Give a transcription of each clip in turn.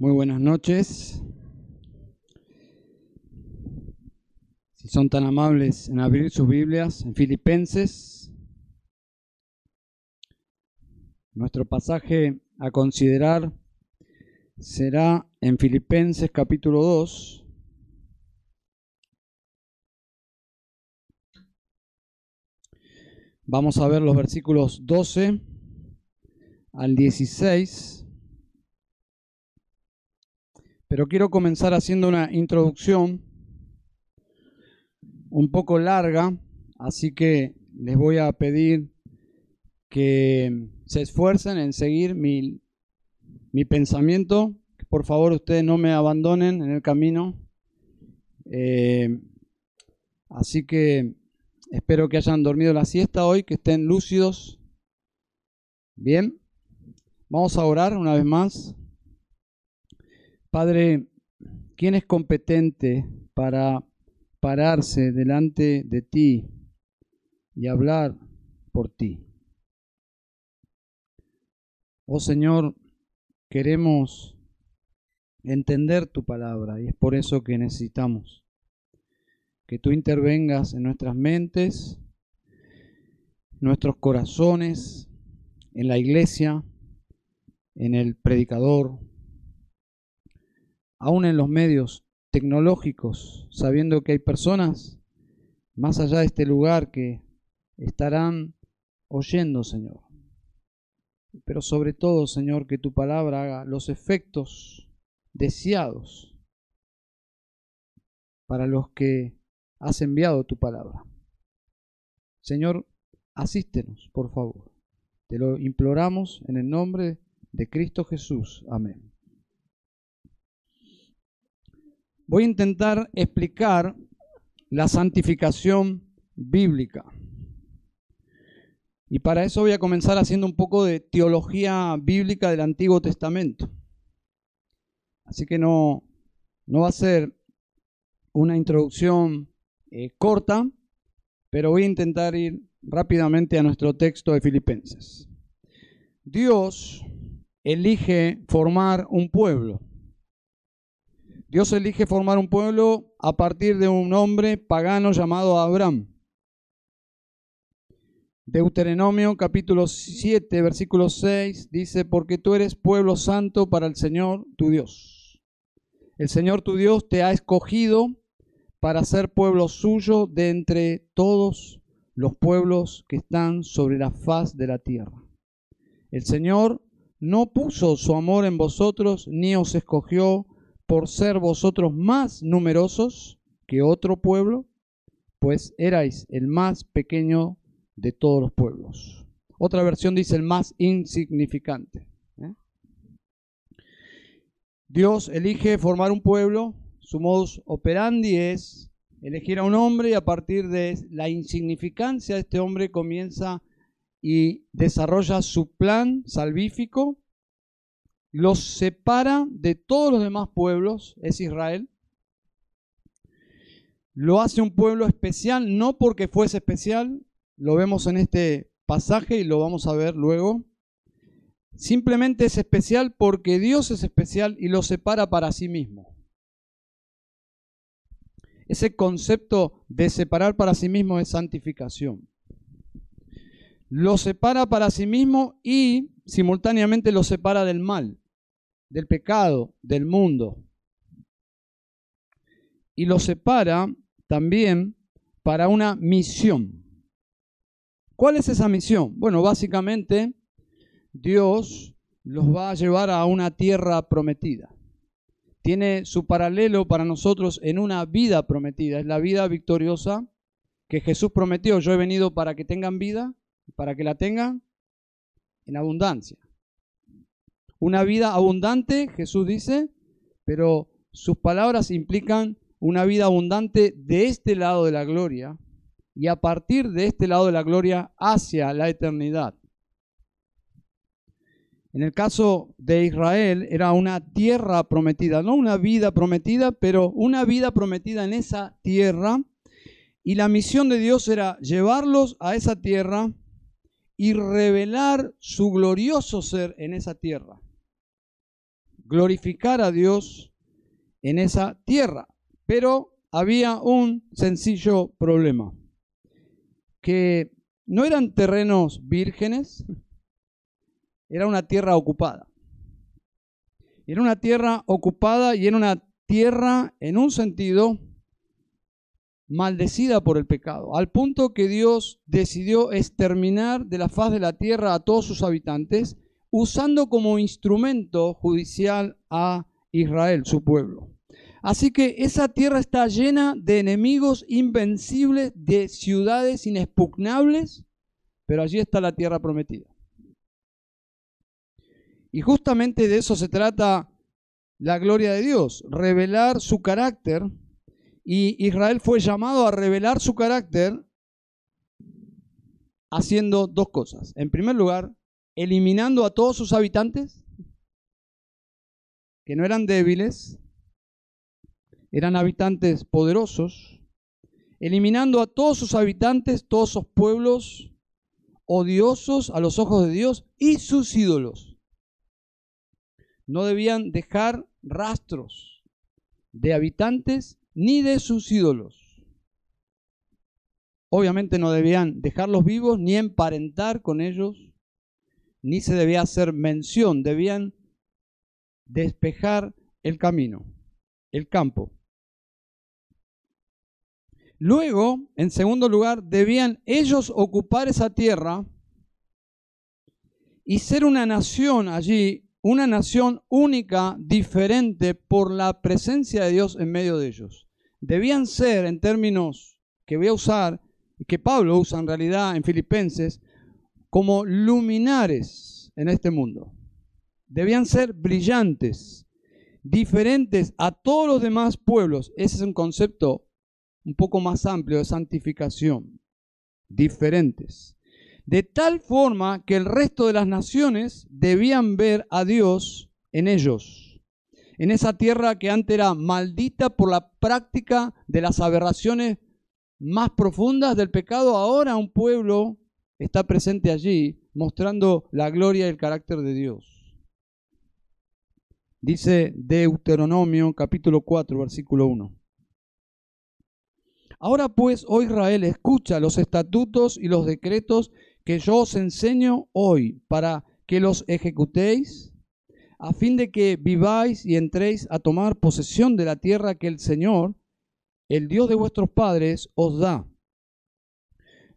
Muy buenas noches. Si son tan amables en abrir sus Biblias en Filipenses, nuestro pasaje a considerar será en Filipenses capítulo 2. Vamos a ver los versículos 12 al 16. Pero quiero comenzar haciendo una introducción un poco larga, así que les voy a pedir que se esfuercen en seguir mi, mi pensamiento. Por favor, ustedes no me abandonen en el camino. Eh, así que espero que hayan dormido la siesta hoy, que estén lúcidos. Bien, vamos a orar una vez más. Padre, ¿quién es competente para pararse delante de ti y hablar por ti? Oh Señor, queremos entender tu palabra y es por eso que necesitamos que tú intervengas en nuestras mentes, nuestros corazones, en la iglesia, en el predicador, aún en los medios tecnológicos, sabiendo que hay personas más allá de este lugar que estarán oyendo, Señor. Pero sobre todo, Señor, que tu palabra haga los efectos deseados para los que has enviado tu palabra. Señor, asístenos, por favor. Te lo imploramos en el nombre de Cristo Jesús. Amén. Voy a intentar explicar la santificación bíblica. Y para eso voy a comenzar haciendo un poco de teología bíblica del Antiguo Testamento. Así que no, no va a ser una introducción eh, corta, pero voy a intentar ir rápidamente a nuestro texto de Filipenses. Dios elige formar un pueblo. Dios elige formar un pueblo a partir de un hombre pagano llamado Abraham. Deuteronomio capítulo 7, versículo 6 dice, porque tú eres pueblo santo para el Señor tu Dios. El Señor tu Dios te ha escogido para ser pueblo suyo de entre todos los pueblos que están sobre la faz de la tierra. El Señor no puso su amor en vosotros, ni os escogió por ser vosotros más numerosos que otro pueblo, pues erais el más pequeño de todos los pueblos. Otra versión dice el más insignificante. ¿eh? Dios elige formar un pueblo, su modus operandi es elegir a un hombre y a partir de la insignificancia de este hombre comienza y desarrolla su plan salvífico los separa de todos los demás pueblos, es Israel. Lo hace un pueblo especial, no porque fuese especial, lo vemos en este pasaje y lo vamos a ver luego. Simplemente es especial porque Dios es especial y lo separa para sí mismo. Ese concepto de separar para sí mismo es santificación. Lo separa para sí mismo y simultáneamente lo separa del mal, del pecado, del mundo. Y lo separa también para una misión. ¿Cuál es esa misión? Bueno, básicamente Dios los va a llevar a una tierra prometida. Tiene su paralelo para nosotros en una vida prometida. Es la vida victoriosa que Jesús prometió. Yo he venido para que tengan vida, para que la tengan en abundancia. Una vida abundante, Jesús dice, pero sus palabras implican una vida abundante de este lado de la gloria y a partir de este lado de la gloria hacia la eternidad. En el caso de Israel era una tierra prometida, no una vida prometida, pero una vida prometida en esa tierra. Y la misión de Dios era llevarlos a esa tierra y revelar su glorioso ser en esa tierra. glorificar a Dios en esa tierra. Pero había un sencillo problema, que no eran terrenos vírgenes, era una tierra ocupada. Era una tierra ocupada y era una tierra, en un sentido, maldecida por el pecado, al punto que Dios decidió exterminar de la faz de la tierra a todos sus habitantes, usando como instrumento judicial a Israel, su pueblo. Así que esa tierra está llena de enemigos invencibles, de ciudades inexpugnables, pero allí está la tierra prometida. Y justamente de eso se trata la gloria de Dios, revelar su carácter. Y Israel fue llamado a revelar su carácter haciendo dos cosas. En primer lugar, eliminando a todos sus habitantes, que no eran débiles, eran habitantes poderosos, eliminando a todos sus habitantes, todos sus pueblos odiosos a los ojos de Dios y sus ídolos no debían dejar rastros de habitantes ni de sus ídolos. Obviamente no debían dejarlos vivos ni emparentar con ellos, ni se debía hacer mención, debían despejar el camino, el campo. Luego, en segundo lugar, debían ellos ocupar esa tierra y ser una nación allí una nación única, diferente por la presencia de Dios en medio de ellos. Debían ser, en términos que voy a usar, que Pablo usa en realidad en Filipenses, como luminares en este mundo. Debían ser brillantes, diferentes a todos los demás pueblos. Ese es un concepto un poco más amplio de santificación. Diferentes de tal forma que el resto de las naciones debían ver a Dios en ellos, en esa tierra que antes era maldita por la práctica de las aberraciones más profundas del pecado, ahora un pueblo está presente allí mostrando la gloria y el carácter de Dios. Dice Deuteronomio capítulo 4, versículo 1. Ahora pues, oh Israel, escucha los estatutos y los decretos que yo os enseño hoy para que los ejecutéis, a fin de que viváis y entréis a tomar posesión de la tierra que el Señor, el Dios de vuestros padres, os da.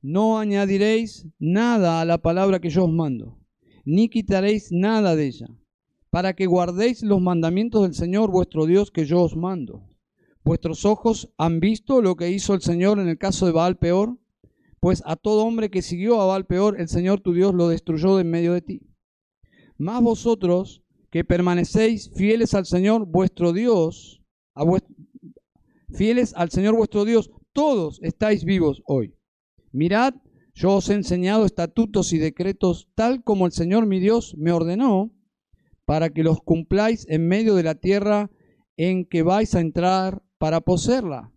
No añadiréis nada a la palabra que yo os mando, ni quitaréis nada de ella, para que guardéis los mandamientos del Señor vuestro Dios que yo os mando. Vuestros ojos han visto lo que hizo el Señor en el caso de Baal peor, pues a todo hombre que siguió a Baal peor, el Señor tu Dios lo destruyó en medio de ti. Más vosotros que permanecéis fieles al Señor vuestro Dios, a fieles al Señor vuestro Dios, todos estáis vivos hoy. Mirad, yo os he enseñado estatutos y decretos tal como el Señor mi Dios me ordenó, para que los cumpláis en medio de la tierra en que vais a entrar para poseerla.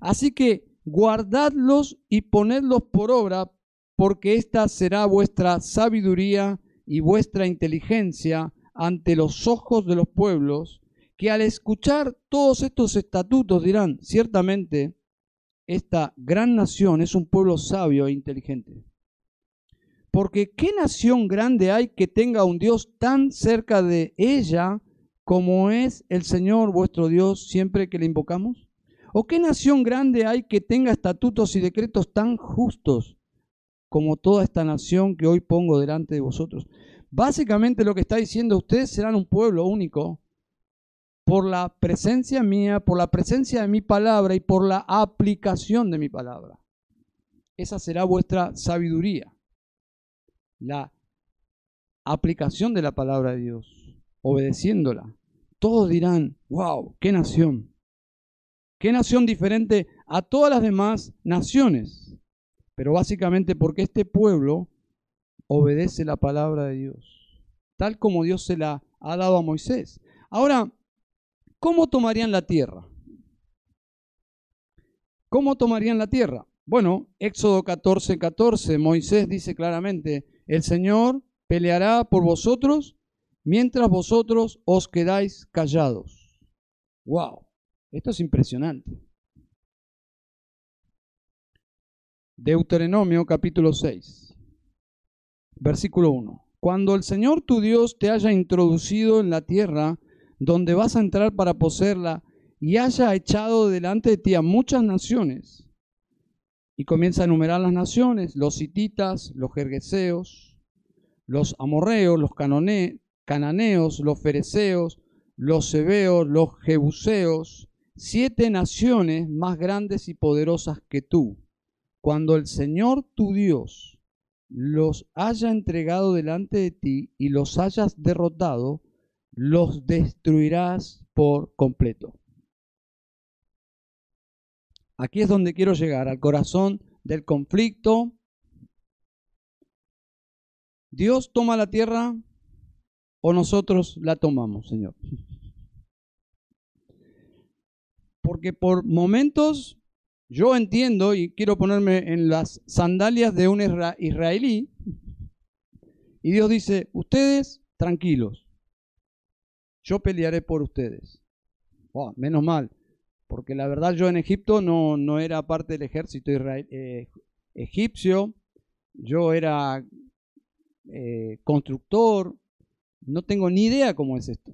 Así que guardadlos y ponedlos por obra, porque esta será vuestra sabiduría y vuestra inteligencia ante los ojos de los pueblos, que al escuchar todos estos estatutos dirán, ciertamente, esta gran nación es un pueblo sabio e inteligente. Porque ¿qué nación grande hay que tenga un Dios tan cerca de ella como es el Señor vuestro Dios siempre que le invocamos? ¿O qué nación grande hay que tenga estatutos y decretos tan justos como toda esta nación que hoy pongo delante de vosotros? Básicamente lo que está diciendo, ustedes serán un pueblo único por la presencia mía, por la presencia de mi palabra y por la aplicación de mi palabra. Esa será vuestra sabiduría, la aplicación de la palabra de Dios, obedeciéndola. Todos dirán, wow, qué nación. Qué nación diferente a todas las demás naciones. Pero básicamente porque este pueblo obedece la palabra de Dios, tal como Dios se la ha dado a Moisés. Ahora, ¿cómo tomarían la tierra? ¿Cómo tomarían la tierra? Bueno, Éxodo 14, 14, Moisés dice claramente, el Señor peleará por vosotros mientras vosotros os quedáis callados. ¡Wow! Esto es impresionante. Deuteronomio capítulo 6, versículo 1. Cuando el Señor tu Dios te haya introducido en la tierra donde vas a entrar para poseerla y haya echado delante de ti a muchas naciones, y comienza a enumerar las naciones, los hititas, los jergueseos, los amorreos, los cananeos, los fereceos, los sebeos, los jebuseos, siete naciones más grandes y poderosas que tú cuando el Señor tu Dios los haya entregado delante de ti y los hayas derrotado, los destruirás por completo. Aquí es donde quiero llegar, al corazón del conflicto. ¿Dios toma la tierra o nosotros la tomamos, Señor? Porque por momentos yo entiendo y quiero ponerme en las sandalias de un israelí. Y Dios dice, ustedes tranquilos, yo pelearé por ustedes. menos mal, porque la verdad yo en Egipto no, no era parte del ejército eh, egipcio, yo era eh, constructor, no tengo ni idea cómo es esto.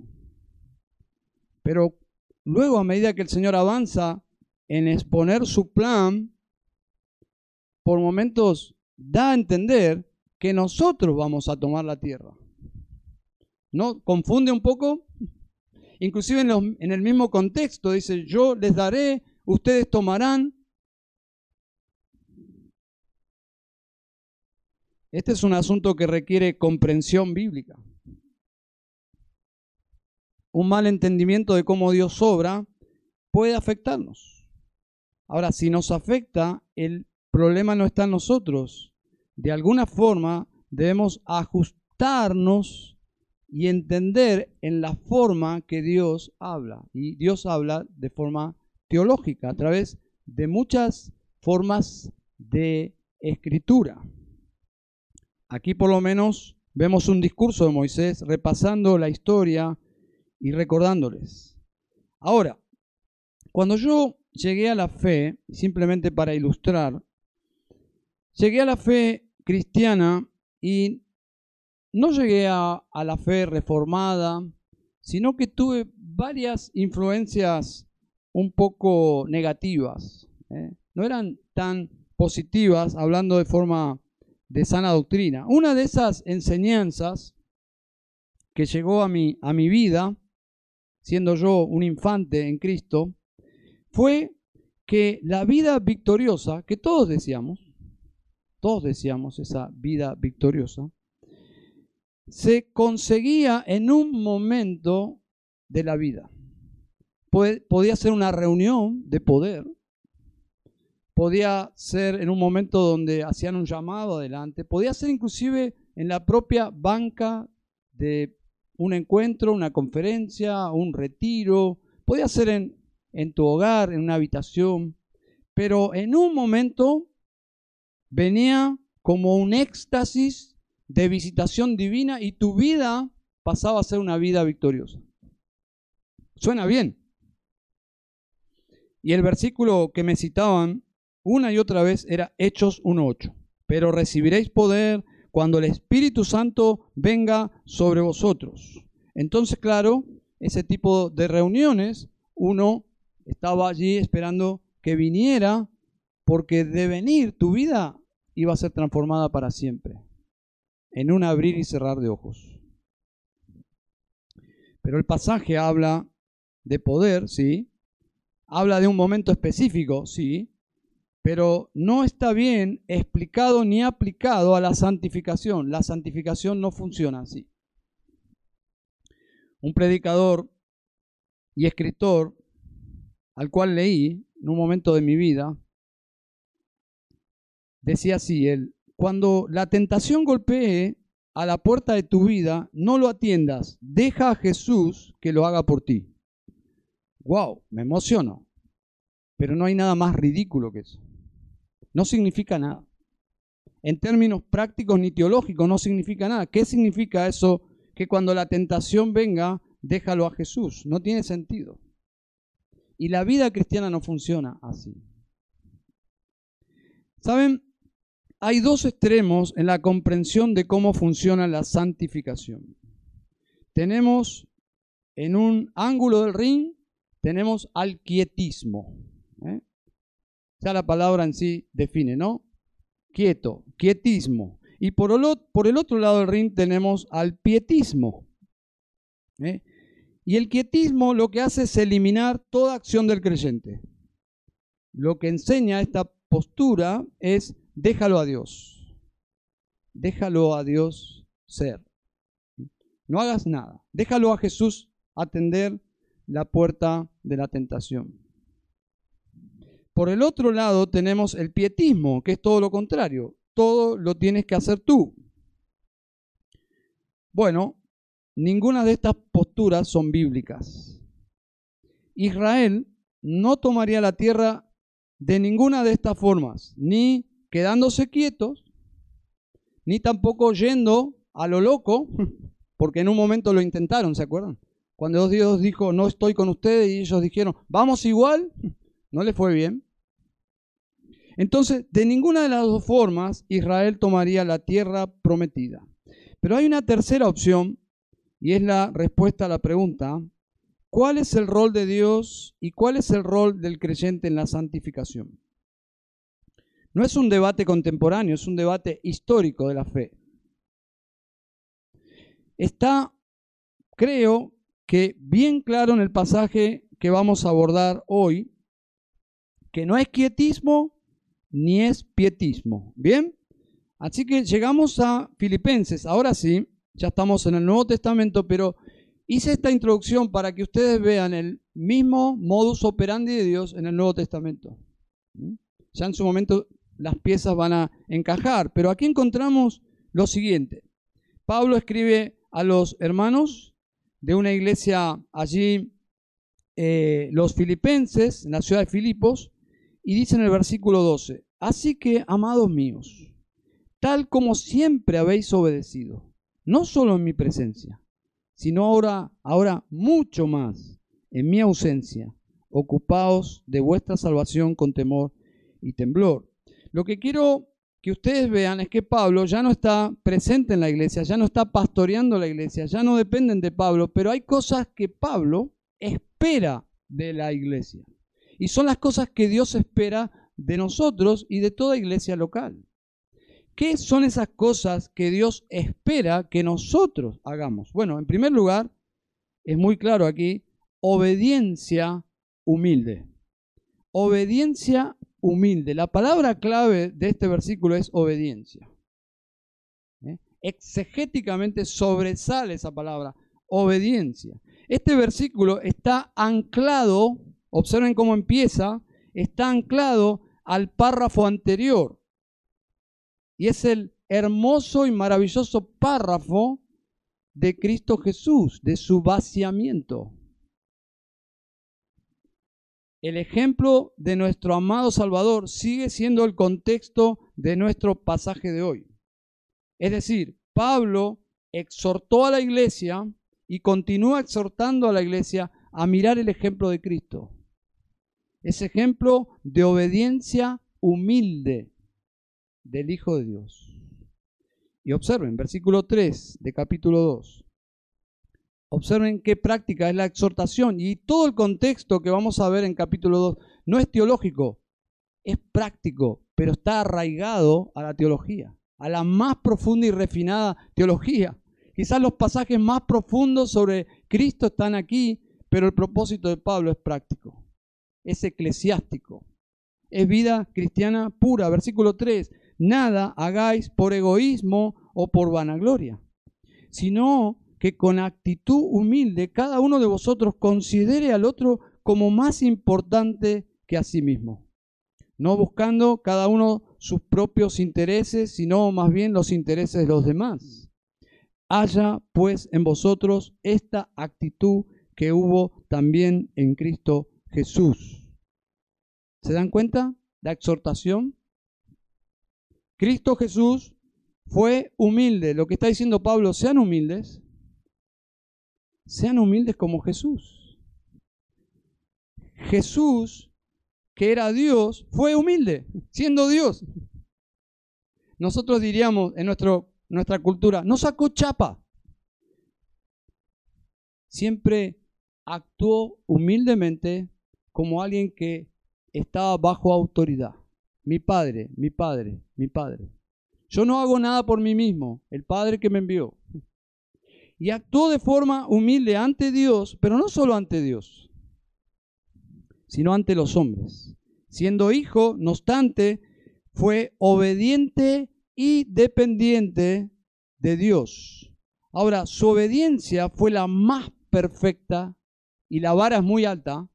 Pero luego a medida que el Señor avanza, en exponer su plan, por momentos da a entender que nosotros vamos a tomar la tierra. ¿No? ¿Confunde un poco? Inclusive en, en el mismo contexto dice, yo les daré, ustedes tomarán. Este es un asunto que requiere comprensión bíblica. Un mal entendimiento de cómo Dios obra puede afectarnos. Ahora, si nos afecta, el problema no está en nosotros. De alguna forma debemos ajustarnos y entender en la forma que Dios habla. Y Dios habla de forma teológica, a través de muchas formas de escritura. Aquí por lo menos vemos un discurso de Moisés repasando la historia y recordándoles. Ahora, cuando yo llegué a la fe, simplemente para ilustrar, llegué a la fe cristiana y no llegué a, la fe reformada, sino que tuve varias influencias un poco negativas. ¿eh? No eran tan positivas, hablando de forma de sana doctrina. Una de esas enseñanzas que llegó a mi, a mi vida, siendo yo un infante en Cristo, fue que la vida victoriosa, que todos deseamos, todos deseamos esa vida victoriosa, se conseguía en un momento de la vida. Podía ser una reunión de poder, podía ser en un momento donde hacían un llamado adelante, podía ser inclusive en la propia banca de un encuentro, una conferencia, un retiro, podía ser en en tu hogar, en una habitación, pero en un momento venía como un éxtasis de visitación divina y tu vida pasaba a ser una vida victoriosa. Suena bien. Y el versículo que me citaban una y otra vez era Hechos 1.8. Pero recibiréis poder cuando el Espíritu Santo venga sobre vosotros. Entonces, claro, ese tipo de reuniones uno estaba allí esperando que viniera, porque de venir tu vida iba a ser transformada para siempre, en un abrir y cerrar de ojos. Pero el pasaje habla de poder, sí, habla de un momento específico, sí, pero no está bien explicado ni aplicado a la santificación. La santificación no funciona así. Un predicador y escritor al cual leí en un momento de mi vida, decía así, él, cuando la tentación golpee a la puerta de tu vida, no lo atiendas, deja a Jesús que lo haga por ti. Wow, me emociono. Pero no hay nada más ridículo que eso. No significa nada. En términos prácticos ni teológicos no significa nada. ¿Qué significa eso que cuando la tentación venga, déjalo a Jesús. No tiene sentido. Y la vida cristiana no funciona así. ¿Saben? Hay dos extremos en la comprensión de cómo funciona la santificación. Tenemos en un ángulo del ring, tenemos al quietismo. ¿eh? Ya la palabra en sí define, ¿no? Quieto, quietismo. Y por el, otro lado del ring tenemos al pietismo. ¿eh? Y el quietismo lo que hace es eliminar toda acción del creyente. Lo que enseña esta postura es déjalo a Dios. Déjalo a Dios ser. No hagas nada. Déjalo a Jesús atender la puerta de la tentación. Por el otro lado tenemos el pietismo, que es todo lo contrario. Todo lo tienes que hacer tú. Bueno, ninguna de estas posturas son bíblicas. Israel no tomaría la tierra de ninguna de estas formas, ni quedándose quietos, ni tampoco yendo a lo loco, porque en un momento lo intentaron, ¿se acuerdan? Cuando Dios dijo, no estoy con ustedes, y ellos dijeron, vamos igual, no les fue bien. Entonces, de ninguna de las dos formas, Israel tomaría la tierra prometida. Pero hay una tercera opción, y es la respuesta a la pregunta, ¿cuál es el rol de Dios y cuál es el rol del creyente en la santificación? No es un debate contemporáneo, es un debate histórico de la fe. Está, creo, que bien claro en el pasaje que vamos a abordar hoy, que no es quietismo ni es pietismo. ¿Bien? Así que llegamos a Filipenses. Ahora sí, ya estamos en el Nuevo Testamento, pero hice esta introducción para que ustedes vean el mismo modus operandi de Dios en el Nuevo Testamento. ¿Mm? Ya en su momento las piezas van a encajar, pero aquí encontramos lo siguiente. Pablo escribe a los hermanos de una iglesia allí, eh, los filipenses, en la ciudad de Filipos, y dice en el versículo 12, así que, amados míos, tal como siempre habéis obedecido, no solo en mi presencia, sino ahora, ahora mucho más en mi ausencia, ocupaos de vuestra salvación con temor y temblor. Lo que quiero que ustedes vean es que Pablo ya no está presente en la iglesia, ya no está pastoreando la iglesia, ya no dependen de Pablo, pero hay cosas que Pablo espera de la iglesia. Y son las cosas que Dios espera de nosotros y de toda iglesia local. ¿Qué son esas cosas que Dios espera que nosotros hagamos? Bueno, en primer lugar, es muy claro aquí, obediencia humilde. Obediencia humilde. La palabra clave de este versículo es obediencia. ¿Eh? Exegéticamente sobresale esa palabra, obediencia. Este versículo está anclado, observen cómo empieza, está anclado al párrafo anterior. Y es el hermoso y maravilloso párrafo de Cristo Jesús, de su vaciamiento el ejemplo de nuestro amado Salvador sigue siendo el contexto de nuestro pasaje de hoy. Es decir, Pablo exhortó a la iglesia y continúa exhortando a la iglesia a mirar el ejemplo de Cristo. Ese ejemplo de obediencia humilde del Hijo de Dios. Y observen, versículo 3 de capítulo 2. Observen qué práctica es la exhortación y todo el contexto que vamos a ver en capítulo 2 no es teológico, es práctico, pero está arraigado a la teología, a la más profunda y refinada teología. Quizás los pasajes más profundos sobre Cristo están aquí, pero el propósito de Pablo es práctico, es eclesiástico, es vida cristiana pura. Versículo 3, nada hagáis por egoísmo o por vanagloria, sino que con actitud humilde cada uno de vosotros considere al otro como más importante que a sí mismo, no buscando cada uno sus propios intereses, sino más bien los intereses de los demás. Haya pues en vosotros esta actitud que hubo también en Cristo Jesús. ¿Se dan cuenta? La exhortación. Cristo Jesús fue humilde. Lo que está diciendo Pablo, sean humildes sean humildes como Jesús. Jesús, que era Dios, fue humilde, siendo Dios. Nosotros diríamos en nuestra cultura, no sacó chapa. Siempre actuó humildemente como alguien que estaba bajo autoridad. Mi padre, mi padre, mi padre. Yo no hago nada por mí mismo, el Padre que me envió. Y actuó de forma humilde ante Dios, pero no solo ante Dios, sino ante los hombres. Siendo hijo, no obstante, fue obediente y dependiente de Dios. Ahora, su obediencia fue la más perfecta y la vara es muy alta.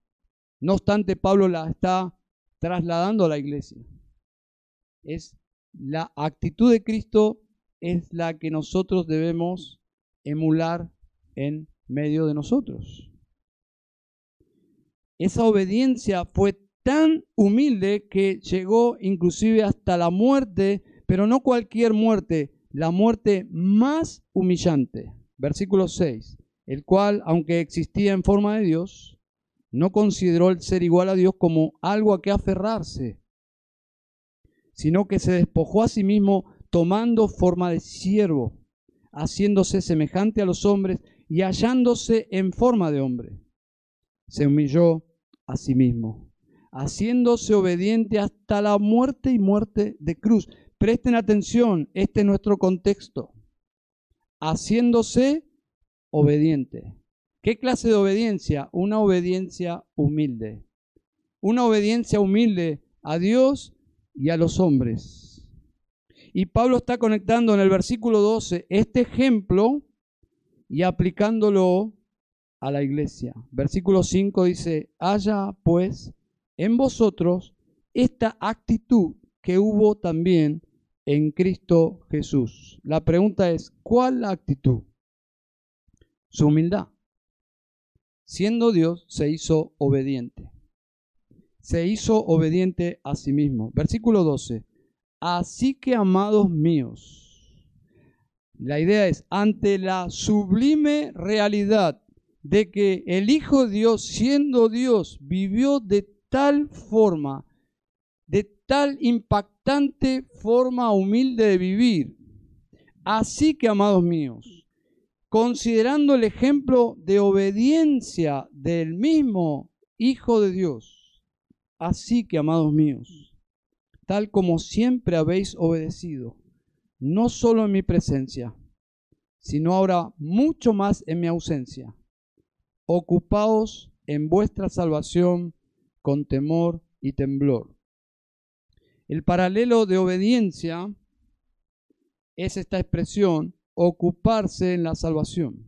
No obstante, Pablo la está trasladando a la iglesia. Es la actitud de Cristo es la que nosotros debemos emular en medio de nosotros. Esa obediencia fue tan humilde que llegó inclusive hasta la muerte, pero no cualquier muerte, la muerte más humillante. Versículo 6, el cual, aunque existía en forma de Dios, no consideró el ser igual a Dios como algo a que aferrarse sino que se despojó a sí mismo tomando forma de siervo, haciéndose semejante a los hombres y hallándose en forma de hombre. Se humilló a sí mismo, haciéndose obediente hasta la muerte y muerte de cruz. Presten atención, este es nuestro contexto. Haciéndose obediente. ¿Qué clase de obediencia? Una obediencia humilde. Una obediencia humilde a Dios y a los hombres. Y Pablo está conectando en el versículo 12 este ejemplo y aplicándolo a la iglesia. Versículo 5 dice, haya pues en vosotros esta actitud que hubo también en Cristo Jesús. La pregunta es, ¿cuál actitud? Su humildad. Siendo Dios, se hizo obediente se hizo obediente a sí mismo. Versículo 12. Así que, amados míos, la idea es, ante la sublime realidad de que el Hijo de Dios, siendo Dios, vivió de tal forma, de tal impactante forma humilde de vivir. Así que, amados míos, considerando el ejemplo de obediencia del mismo Hijo de Dios, Así que, amados míos, tal como siempre habéis obedecido, no solo en mi presencia, sino ahora mucho más en mi ausencia, ocupaos en vuestra salvación con temor y temblor. El paralelo de obediencia es esta expresión, ocuparse en la salvación.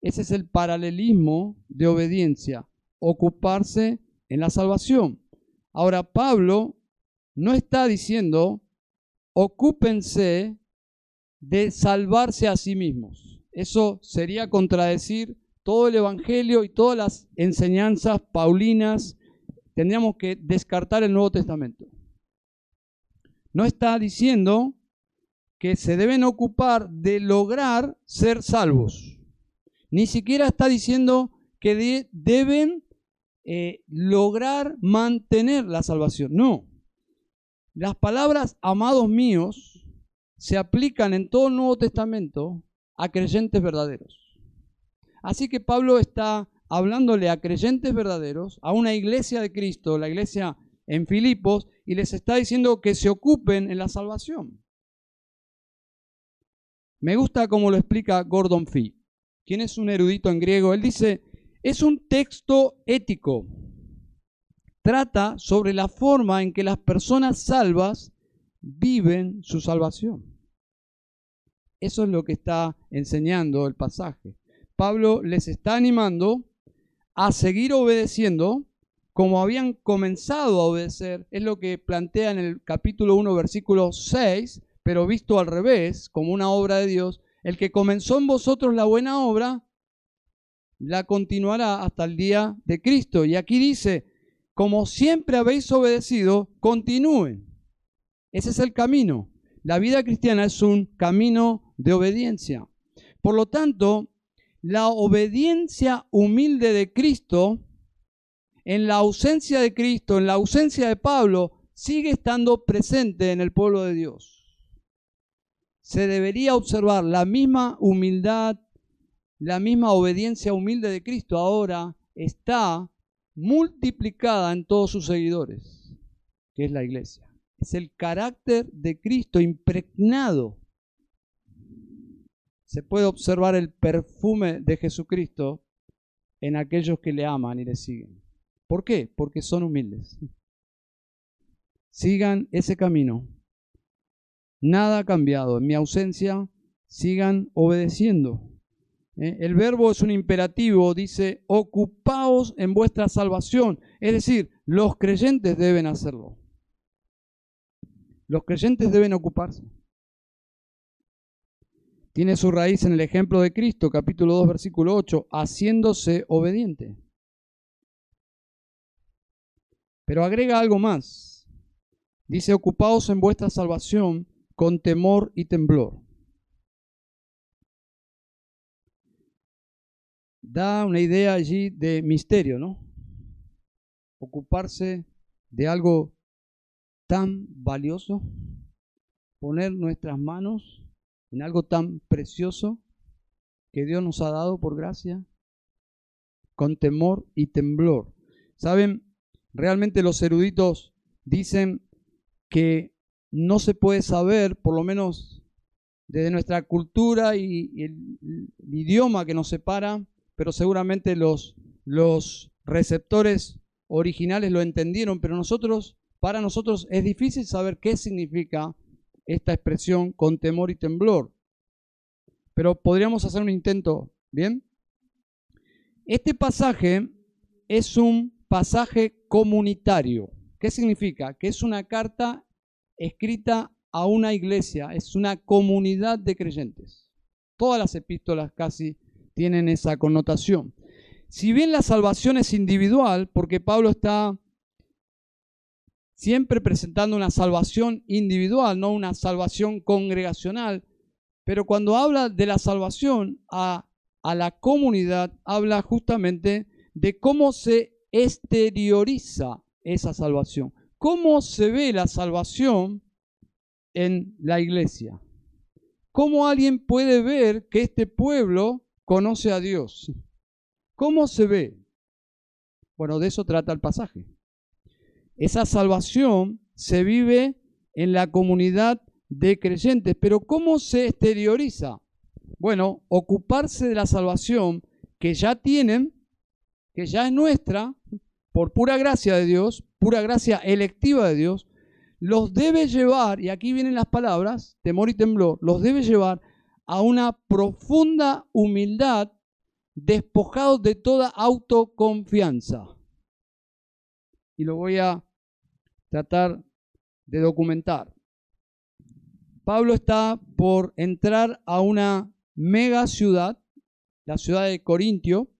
Ese es el paralelismo de obediencia, ocuparse en la salvación. Ahora, Pablo no está diciendo, ocúpense de salvarse a sí mismos. Eso sería contradecir todo el Evangelio y todas las enseñanzas paulinas. Tendríamos que descartar el Nuevo Testamento. No está diciendo que se deben ocupar de lograr ser salvos. Ni siquiera está diciendo que deben eh, lograr mantener la salvación. No. Las palabras amados míos se aplican en todo el Nuevo Testamento a creyentes verdaderos. Así que Pablo está hablándole a creyentes verdaderos, a una iglesia de Cristo, la iglesia en Filipos, y les está diciendo que se ocupen en la salvación. Me gusta cómo lo explica Gordon Fee, quien es un erudito en griego. Él dice, es un texto ético. Trata sobre la forma en que las personas salvas viven su salvación. Eso es lo que está enseñando el pasaje. Pablo les está animando a seguir obedeciendo como habían comenzado a obedecer. Es lo que plantea en el capítulo 1, versículo 6, pero visto al revés, como una obra de Dios. El que comenzó en vosotros la buena obra, la continuará hasta el día de Cristo. Y aquí dice, como siempre habéis obedecido, continúen. Ese es el camino. La vida cristiana es un camino de obediencia. Por lo tanto, la obediencia humilde de Cristo, en la ausencia de Cristo, en la ausencia de Pablo, sigue estando presente en el pueblo de Dios. Se debería observar la misma humildad, la misma obediencia humilde de Cristo ahora está multiplicada en todos sus seguidores, que es la iglesia. Es el carácter de Cristo impregnado. Se puede observar el perfume de Jesucristo en aquellos que le aman y le siguen. ¿Por qué? Porque son humildes. Sigan ese camino. Nada ha cambiado. En mi ausencia, sigan obedeciendo. ¿Eh? El verbo es un imperativo, dice, ocupaos en vuestra salvación. Es decir, los creyentes deben hacerlo. Los creyentes deben ocuparse. Tiene su raíz en el ejemplo de Cristo, capítulo 2, versículo 8, haciéndose obediente. Pero agrega algo más. Dice, ocupaos en vuestra salvación con temor y temblor. Da una idea allí de misterio, ¿no? Ocuparse de algo tan valioso, poner nuestras manos en algo tan precioso que Dios nos ha dado por gracia, con temor y temblor. Saben, realmente los eruditos dicen que no se puede saber, por lo menos desde nuestra cultura y, el, idioma que nos separa, pero seguramente los, receptores originales lo entendieron, pero nosotros, para nosotros es difícil saber qué significa esta expresión con temor y temblor. Pero podríamos hacer un intento, ¿bien? Este pasaje es un pasaje comunitario. ¿Qué significa? Que es una carta escrita a una iglesia, es una comunidad de creyentes. Todas las epístolas casi tienen esa connotación. Si bien la salvación es individual, porque Pablo está siempre presentando una salvación individual, no una salvación congregacional, pero cuando habla de la salvación a, la comunidad, habla justamente de cómo se exterioriza esa salvación, cómo se ve la salvación en la iglesia, cómo alguien puede ver que este pueblo conoce a Dios. ¿Cómo se ve? Bueno, de eso trata el pasaje. Esa salvación se vive en la comunidad de creyentes, pero ¿cómo se exterioriza? Bueno, ocuparse de la salvación que ya tienen, que ya es nuestra, por pura gracia de Dios, pura gracia electiva de Dios, los debe llevar, y aquí vienen las palabras, temor y temblor, los debe llevar a una profunda humildad, despojados de toda autoconfianza. Y lo voy a tratar de documentar. Pablo está por entrar a una mega ciudad, la ciudad de Corintio,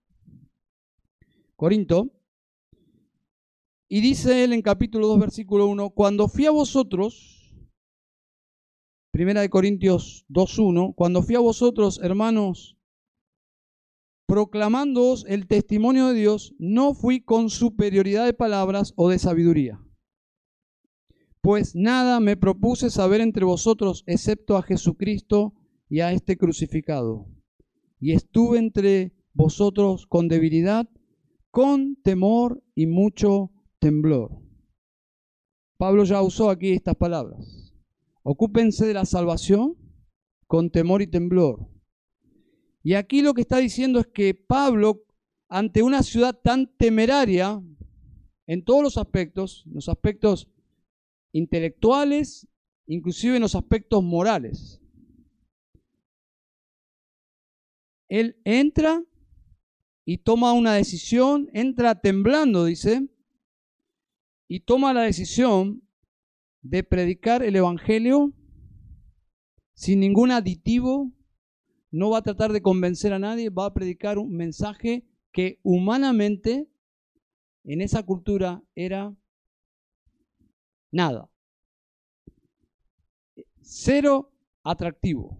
Corinto, y dice él en capítulo 2, versículo 1, cuando fui a vosotros, Primera de Corintios 2.1, cuando fui a vosotros, hermanos, proclamándoos el testimonio de Dios, no fui con superioridad de palabras o de sabiduría. Pues nada me propuse saber entre vosotros excepto a Jesucristo y a este crucificado. Y estuve entre vosotros con debilidad, con temor y mucho temblor. Pablo ya usó aquí estas palabras. Ocúpense de la salvación con temor y temblor. Y aquí lo que está diciendo es que Pablo, ante una ciudad tan temeraria, en todos los aspectos, los aspectos intelectuales, inclusive en los aspectos morales, él entra y toma una decisión, entra temblando, dice, y toma la decisión de predicar el Evangelio sin ningún aditivo, no va a tratar de convencer a nadie, va a predicar un mensaje que humanamente en esa cultura era nada. Cero atractivo.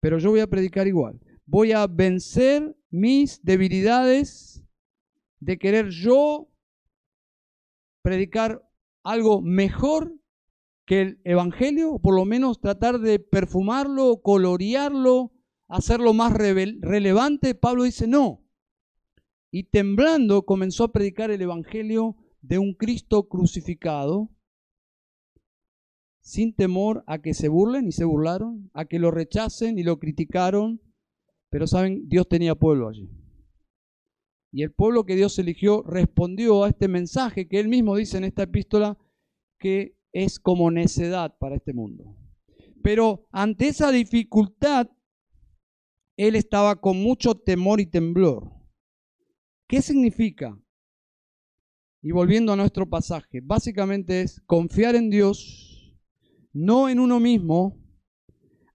Pero yo voy a predicar igual. voy a vencer mis debilidades de querer yo predicar algo mejor que el Evangelio, o por lo menos tratar de perfumarlo, colorearlo, hacerlo más relevante. Pablo dice, no. Y temblando comenzó a predicar el Evangelio de un Cristo crucificado, sin temor a que se burlen y se burlaron, a que lo rechacen y lo criticaron. Pero saben, Dios tenía pueblo allí. Y el pueblo que Dios eligió respondió a este mensaje que él mismo dice en esta epístola que es como necedad para este mundo. Pero ante esa dificultad, él estaba con mucho temor y temblor. ¿Qué significa? Y volviendo a nuestro pasaje, básicamente es confiar en Dios, no en uno mismo,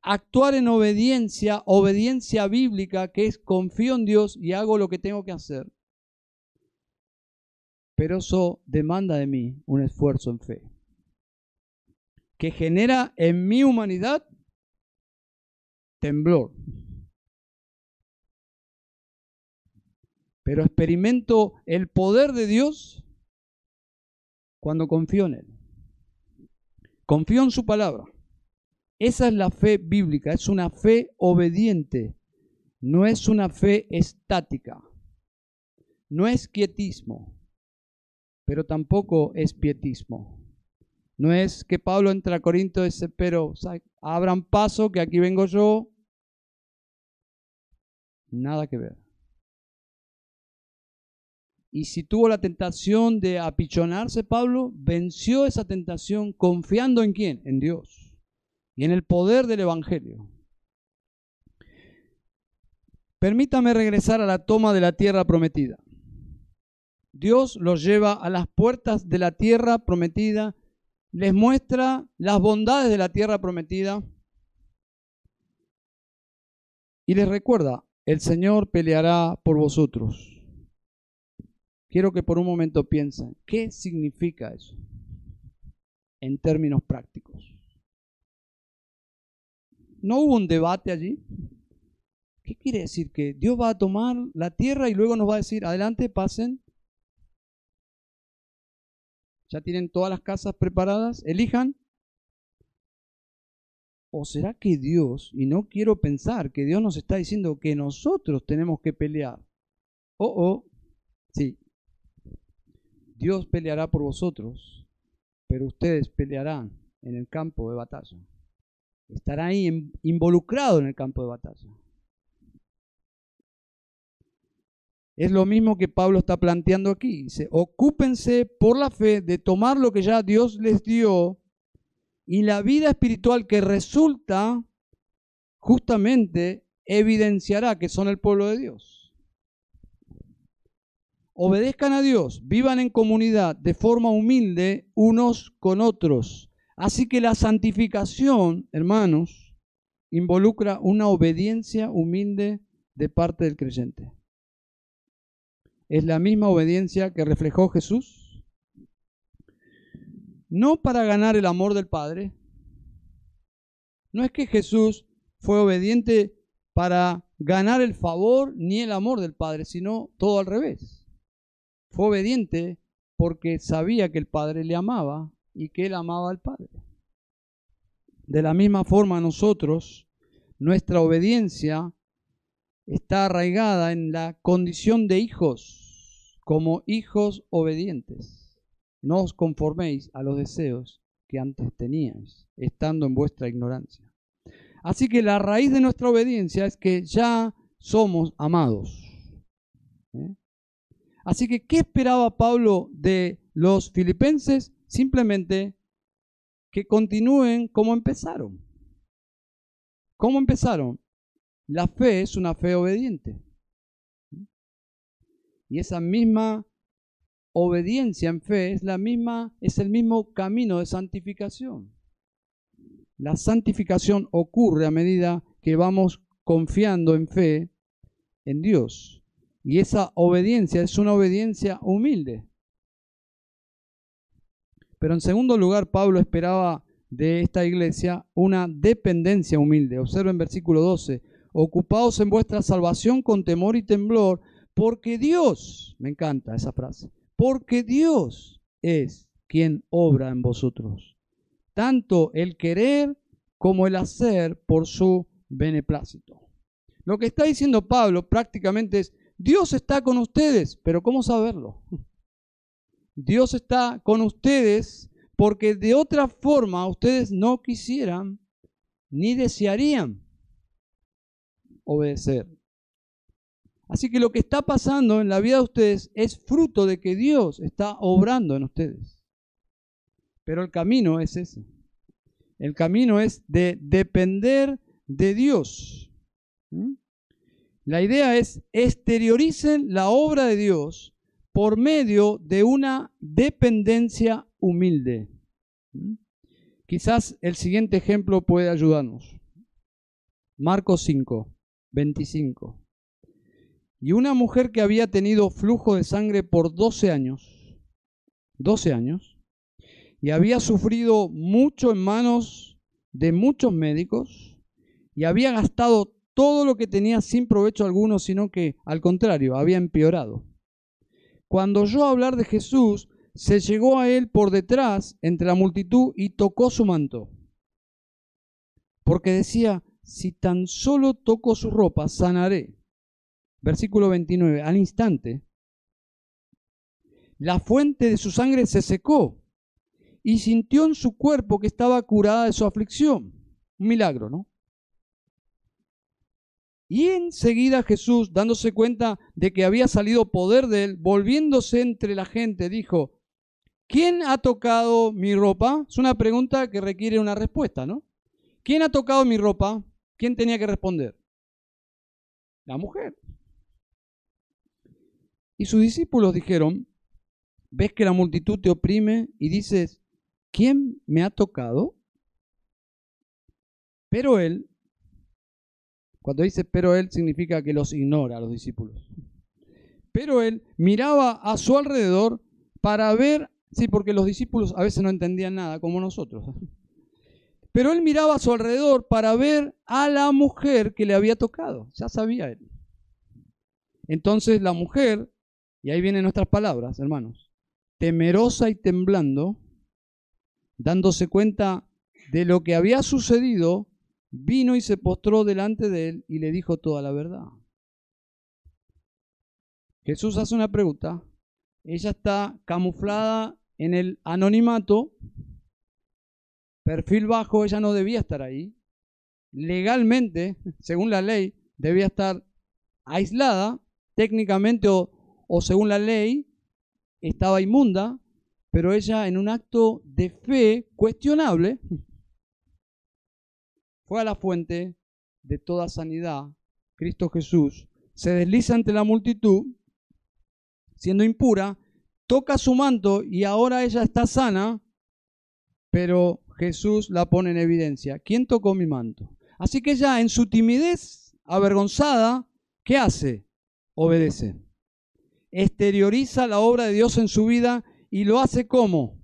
actuar en obediencia, obediencia bíblica, que es confío en Dios y hago lo que tengo que hacer. Pero eso demanda de mí un esfuerzo en fe que genera en mi humanidad temblor. Pero experimento el poder de Dios cuando confío en Él. Confío en su palabra. Esa es la fe bíblica, es una fe obediente, no es una fe estática, no es quietismo, pero tampoco es pietismo. No es que Pablo entra a Corinto y dice, pero abran paso, que aquí vengo yo. Nada que ver. Y si tuvo la tentación de apichonarse, Pablo venció esa tentación confiando en quién? En Dios y en el poder del Evangelio. Permítame regresar a la toma de la tierra prometida. Dios los lleva a las puertas de la tierra prometida les muestra las bondades de la tierra prometida y les recuerda, el Señor peleará por vosotros. Quiero que por un momento piensen, ¿qué significa eso en términos prácticos? ¿No hubo un debate allí? ¿Qué quiere decir? Que Dios va a tomar la tierra y luego nos va a decir, adelante, pasen, ¿Ya tienen todas las casas preparadas? Elijan. ¿O será que Dios, y no quiero pensar que Dios nos está diciendo que nosotros tenemos que pelear? Oh, oh, sí. Dios peleará por vosotros, pero ustedes pelearán en el campo de batalla. Estarán ahí involucrados en el campo de batalla. Es lo mismo que Pablo está planteando aquí. Dice, ocúpense por la fe de tomar lo que ya Dios les dio y la vida espiritual que resulta justamente evidenciará que son el pueblo de Dios. Obedezcan a Dios, vivan en comunidad de forma humilde unos con otros. Así que la santificación, hermanos, involucra una obediencia humilde de parte del creyente es la misma obediencia que reflejó Jesús. No para ganar el amor del Padre. No es que Jesús fue obediente para ganar el favor ni el amor del Padre, sino todo al revés. Fue obediente porque sabía que el Padre le amaba y que él amaba al Padre. De la misma forma nosotros, nuestra obediencia está arraigada en la condición de hijos, como hijos obedientes. No os conforméis a los deseos que antes teníais, estando en vuestra ignorancia. Así que la raíz de nuestra obediencia es que ya somos amados. ¿eh? Así que, ¿qué esperaba Pablo de los filipenses? Simplemente que continúen como empezaron. ¿Cómo empezaron? La fe es una fe obediente. Y esa misma obediencia en fe es la misma es el mismo camino de santificación. La santificación ocurre a medida que vamos confiando en fe en Dios. Y esa obediencia es una obediencia humilde. Pero en segundo lugar, Pablo esperaba de esta iglesia una dependencia humilde. Observen versículo 12 ocupados en vuestra salvación con temor y temblor, porque Dios, me encanta esa frase, porque Dios es quien obra en vosotros, tanto el querer como el hacer por su beneplácito. Lo que está diciendo Pablo prácticamente es, Dios está con ustedes, pero ¿cómo saberlo? Dios está con ustedes porque de otra forma ustedes no quisieran ni desearían obedecer. Así que lo que está pasando en la vida de ustedes es fruto de que Dios está obrando en ustedes. Pero el camino es ese. El camino es de depender de Dios. ¿Mm? La idea es exterioricen la obra de Dios por medio de una dependencia humilde. ¿Mm? Quizás el siguiente ejemplo puede ayudarnos. Marcos 5, 25. Y una mujer que había tenido flujo de sangre por 12 años, 12 años, y había sufrido mucho en manos de muchos médicos, y había gastado todo lo que tenía sin provecho alguno, sino que, al contrario, había empeorado. Cuando oyó hablar de Jesús, se llegó a él por detrás entre la multitud y tocó su manto. Porque decía, si tan solo toco su ropa, sanaré. Versículo 29, al instante, la fuente de su sangre se secó y sintió en su cuerpo que estaba curada de su aflicción. Un milagro, ¿no? Y enseguida Jesús, dándose cuenta de que había salido poder de él, volviéndose entre la gente, dijo, ¿quién ha tocado mi ropa? Es una pregunta que requiere una respuesta, ¿no? ¿Quién ha tocado mi ropa? ¿Quién tenía que responder? La mujer. Y sus discípulos dijeron, ves que la multitud te oprime y dices, ¿quién me ha tocado? Pero él, cuando dice pero él significa que los ignora a los discípulos. Pero él miraba a su alrededor para ver, sí, porque los discípulos a veces no entendían nada como nosotros. Pero él miraba a su alrededor para ver a la mujer que le había tocado. Ya sabía él. Entonces la mujer, y ahí vienen nuestras palabras, hermanos, temerosa y temblando, dándose cuenta de lo que había sucedido, vino y se postró delante de él y le dijo toda la verdad. Jesús hace una pregunta. Ella está camuflada en el anonimato, perfil bajo, ella no debía estar ahí. Legalmente, según la ley, debía estar aislada, técnicamente o, o según la ley, estaba inmunda, pero ella en un acto de fe cuestionable, fue a la fuente de toda sanidad, Cristo Jesús, se desliza ante la multitud, siendo impura, toca su manto y ahora ella está sana, pero Jesús la pone en evidencia. ¿Quién tocó mi manto? Así que ella en su timidez, avergonzada, ¿qué hace? Obedece. Exterioriza la obra de Dios en su vida y lo hace como?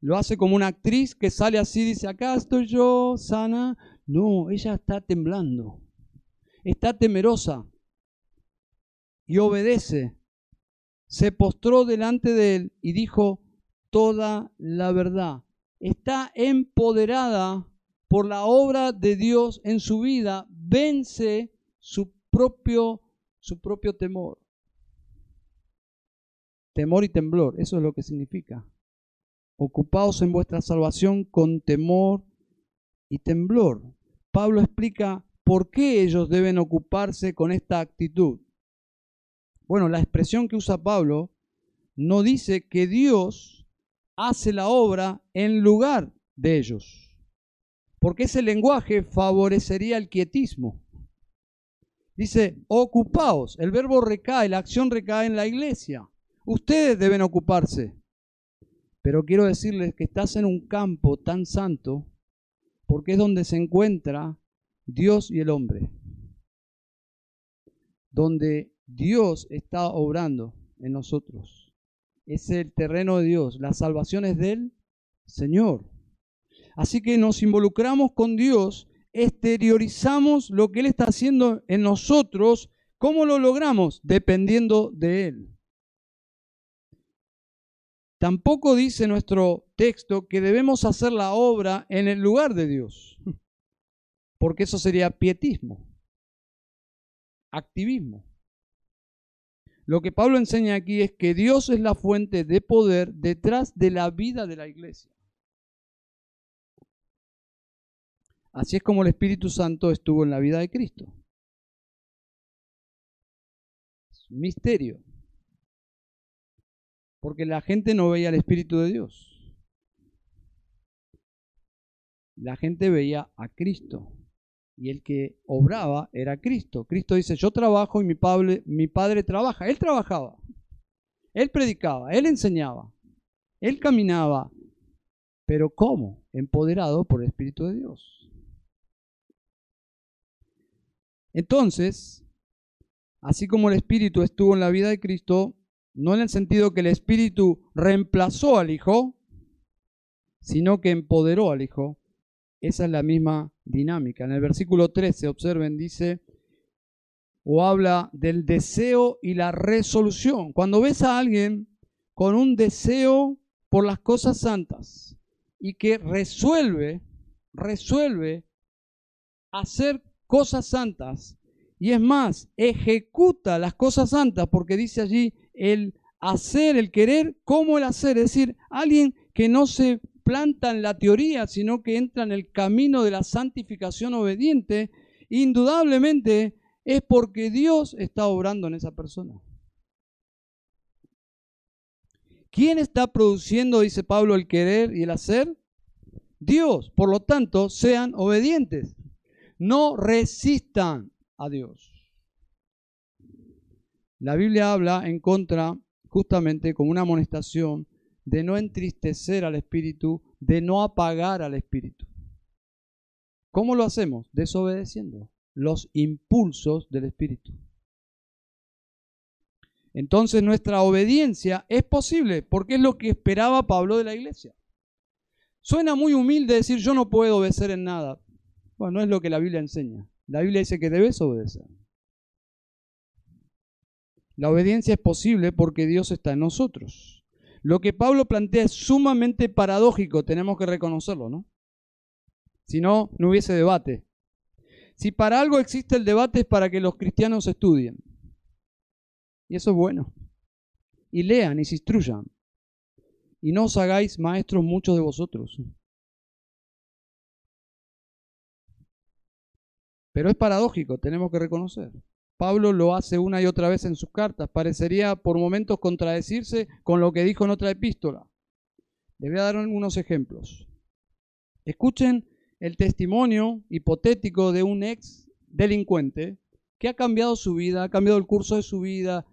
Lo hace como una actriz que sale así, dice, acá estoy yo, sana. No, ella está temblando, está temerosa y obedece. Se postró delante de él y dijo toda la verdad. Está empoderada por la obra de Dios en su vida, vence su propio, su propio temor. Temor y temblor, eso es lo que significa ocupados en vuestra salvación con temor y temblor. Pablo explica por qué ellos deben ocuparse con esta actitud. Bueno, la expresión que usa Pablo no dice que Dios hace la obra en lugar de ellos, porque ese lenguaje favorecería el quietismo. Dice, ocupaos, el verbo recae, la acción recae en la iglesia. Ustedes deben ocuparse. Pero quiero decirles que estás en un campo tan santo porque es donde se encuentra Dios y el hombre. Donde Dios está obrando en nosotros. Es el terreno de Dios. La salvación es del Señor. Así que nos involucramos con Dios exteriorizamos lo que Él está haciendo en nosotros, ¿cómo lo logramos? Dependiendo de Él. Tampoco dice nuestro texto que debemos hacer la obra en el lugar de Dios, porque eso sería pietismo, activismo. Lo que Pablo enseña aquí es que Dios es la fuente de poder detrás de la vida de la iglesia. Así es como el Espíritu Santo estuvo en la vida de Cristo. Misterio porque la gente no veía el Espíritu de Dios. La gente veía a Cristo. Y el que obraba era Cristo. Cristo dice, yo trabajo y mi padre, mi padre trabaja. Él trabajaba. Él predicaba, él enseñaba, él caminaba. Pero ¿cómo? Empoderado por el Espíritu de Dios. Entonces, así como el Espíritu estuvo en la vida de Cristo, no en el sentido que el Espíritu reemplazó al Hijo, sino que empoderó al Hijo. Esa es la misma dinámica. En el versículo 13, observen, dice, o habla del deseo y la resolución. Cuando ves a alguien con un deseo por las cosas santas y que resuelve, resuelve hacer cosas santas, y es más, ejecuta las cosas santas, porque dice allí, el hacer, el querer, como el hacer. Es decir, alguien que no se planta en la teoría, sino que entra en el camino de la santificación obediente, indudablemente es porque Dios está obrando en esa persona. ¿Quién está produciendo, dice Pablo, el querer y el hacer? Dios. Por lo tanto, sean obedientes. No resistan a Dios. La Biblia habla en contra, justamente como una amonestación, de no entristecer al Espíritu, de no apagar al Espíritu. ¿Cómo lo hacemos? Desobedeciendo los impulsos del Espíritu. Entonces nuestra obediencia es posible porque es lo que esperaba Pablo de la iglesia. Suena muy humilde decir yo no puedo obedecer en nada. Bueno, no es lo que la Biblia enseña. La Biblia dice que debes obedecer. La obediencia es posible porque Dios está en nosotros. Lo que Pablo plantea es sumamente paradójico, tenemos que reconocerlo, ¿no? Si no, no hubiese debate. Si para algo existe el debate es para que los cristianos estudien. Y eso es bueno. Y lean y se instruyan. Y no os hagáis maestros muchos de vosotros. Pero es paradójico, tenemos que reconocer. Pablo lo hace una y otra vez en sus cartas. Parecería por momentos contradecirse con lo que dijo en otra epístola. Les voy a dar unos ejemplos. Escuchen el testimonio hipotético de un ex delincuente que ha cambiado su vida, ha cambiado el curso de su vida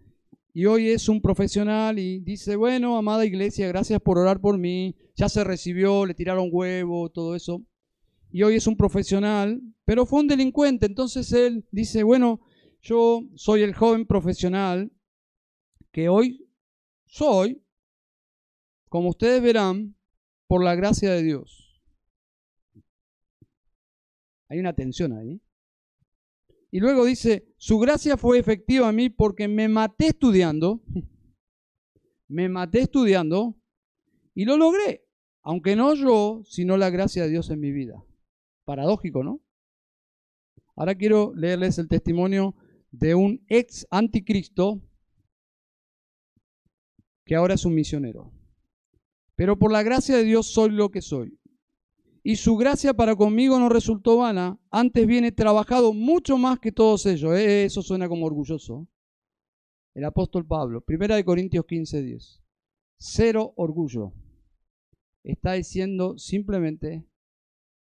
y hoy es un profesional y dice, bueno, amada iglesia, gracias por orar por mí, ya se recibió, le tiraron huevo, todo eso. Y hoy es un profesional, pero fue un delincuente. Entonces él dice, bueno, yo soy el joven profesional que hoy soy, como ustedes verán, por la gracia de Dios. Hay una tensión ahí. Y luego dice, su gracia fue efectiva a mí porque me maté estudiando, me maté estudiando y lo logré, aunque no yo, sino la gracia de Dios en mi vida. Paradójico, ¿no? Ahora quiero leerles el testimonio de un ex anticristo que ahora es un misionero. Pero por la gracia de Dios soy lo que soy. Y su gracia para conmigo no resultó vana, antes viene trabajado mucho más que todos ellos. Eh, eso suena como orgulloso. El apóstol Pablo, primera de Corintios 15, 10. Cero orgullo. Está diciendo simplemente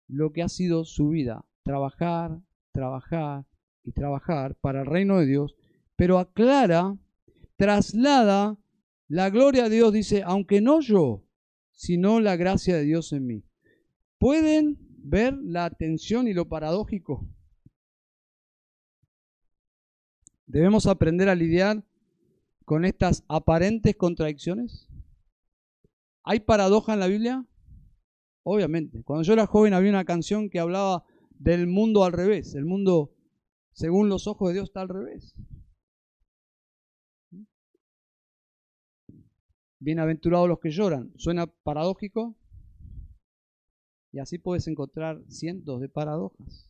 lo que ha sido su vida. Trabajar, trabajar, y trabajar para el reino de Dios, pero aclara, traslada la gloria de Dios, dice, aunque no yo, sino la gracia de Dios en mí. ¿Pueden ver la atención y lo paradójico? Debemos aprender a lidiar con estas aparentes contradicciones. ¿Hay paradoja en la Biblia? Obviamente. Cuando yo era joven había una canción que hablaba del mundo al revés. El mundo, según los ojos de Dios, está al revés. Bienaventurados los que lloran. ¿Suena paradójico? Y así puedes encontrar cientos de paradojas.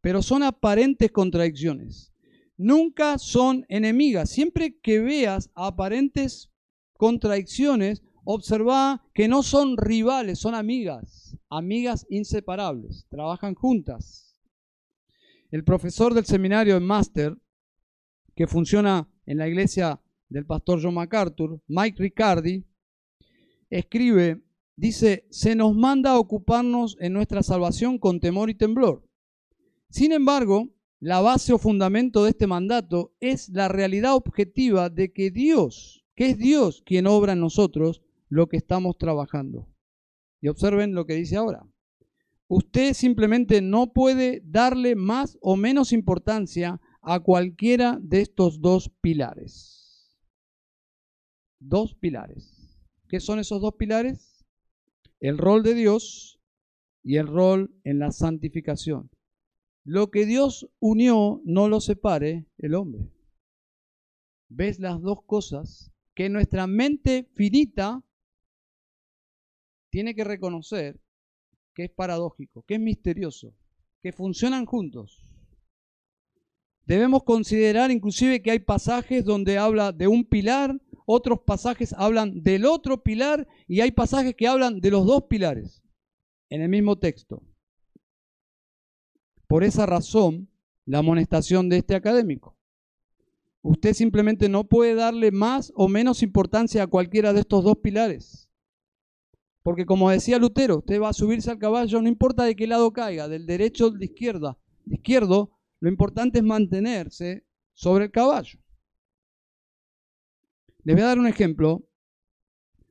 Pero son aparentes contradicciones. Nunca son enemigas. Siempre que veas aparentes contradicciones, observa que no son rivales, son amigas, amigas inseparables, trabajan juntas. El profesor del seminario en Master, que funciona en la iglesia del pastor John MacArthur, Mike Riccardi, escribe, dice, se nos manda a ocuparnos en nuestra salvación con temor y temblor. Sin embargo, la base o fundamento de este mandato es la realidad objetiva de que Dios, que es Dios quien obra en nosotros lo que estamos trabajando. Y observen lo que dice ahora. Usted simplemente no puede darle más o menos importancia a cualquiera de estos dos pilares dos pilares. ¿Qué son esos dos pilares? El rol de Dios y el rol en la santificación. Lo que Dios unió no lo separe el hombre. ¿Ves las dos cosas que nuestra mente finita tiene que reconocer que es paradójico, que es misterioso, que funcionan juntos? Debemos considerar inclusive que hay pasajes donde habla de un pilar otros pasajes hablan del otro pilar y hay pasajes que hablan de los dos pilares en el mismo texto. Por esa razón, la amonestación de este académico. Usted simplemente no puede darle más o menos importancia a cualquiera de estos dos pilares. Porque como decía Lutero, usted va a subirse al caballo, no importa de qué lado caiga, del derecho o de izquierda, de izquierdo, lo importante es mantenerse sobre el caballo. Les voy a dar un ejemplo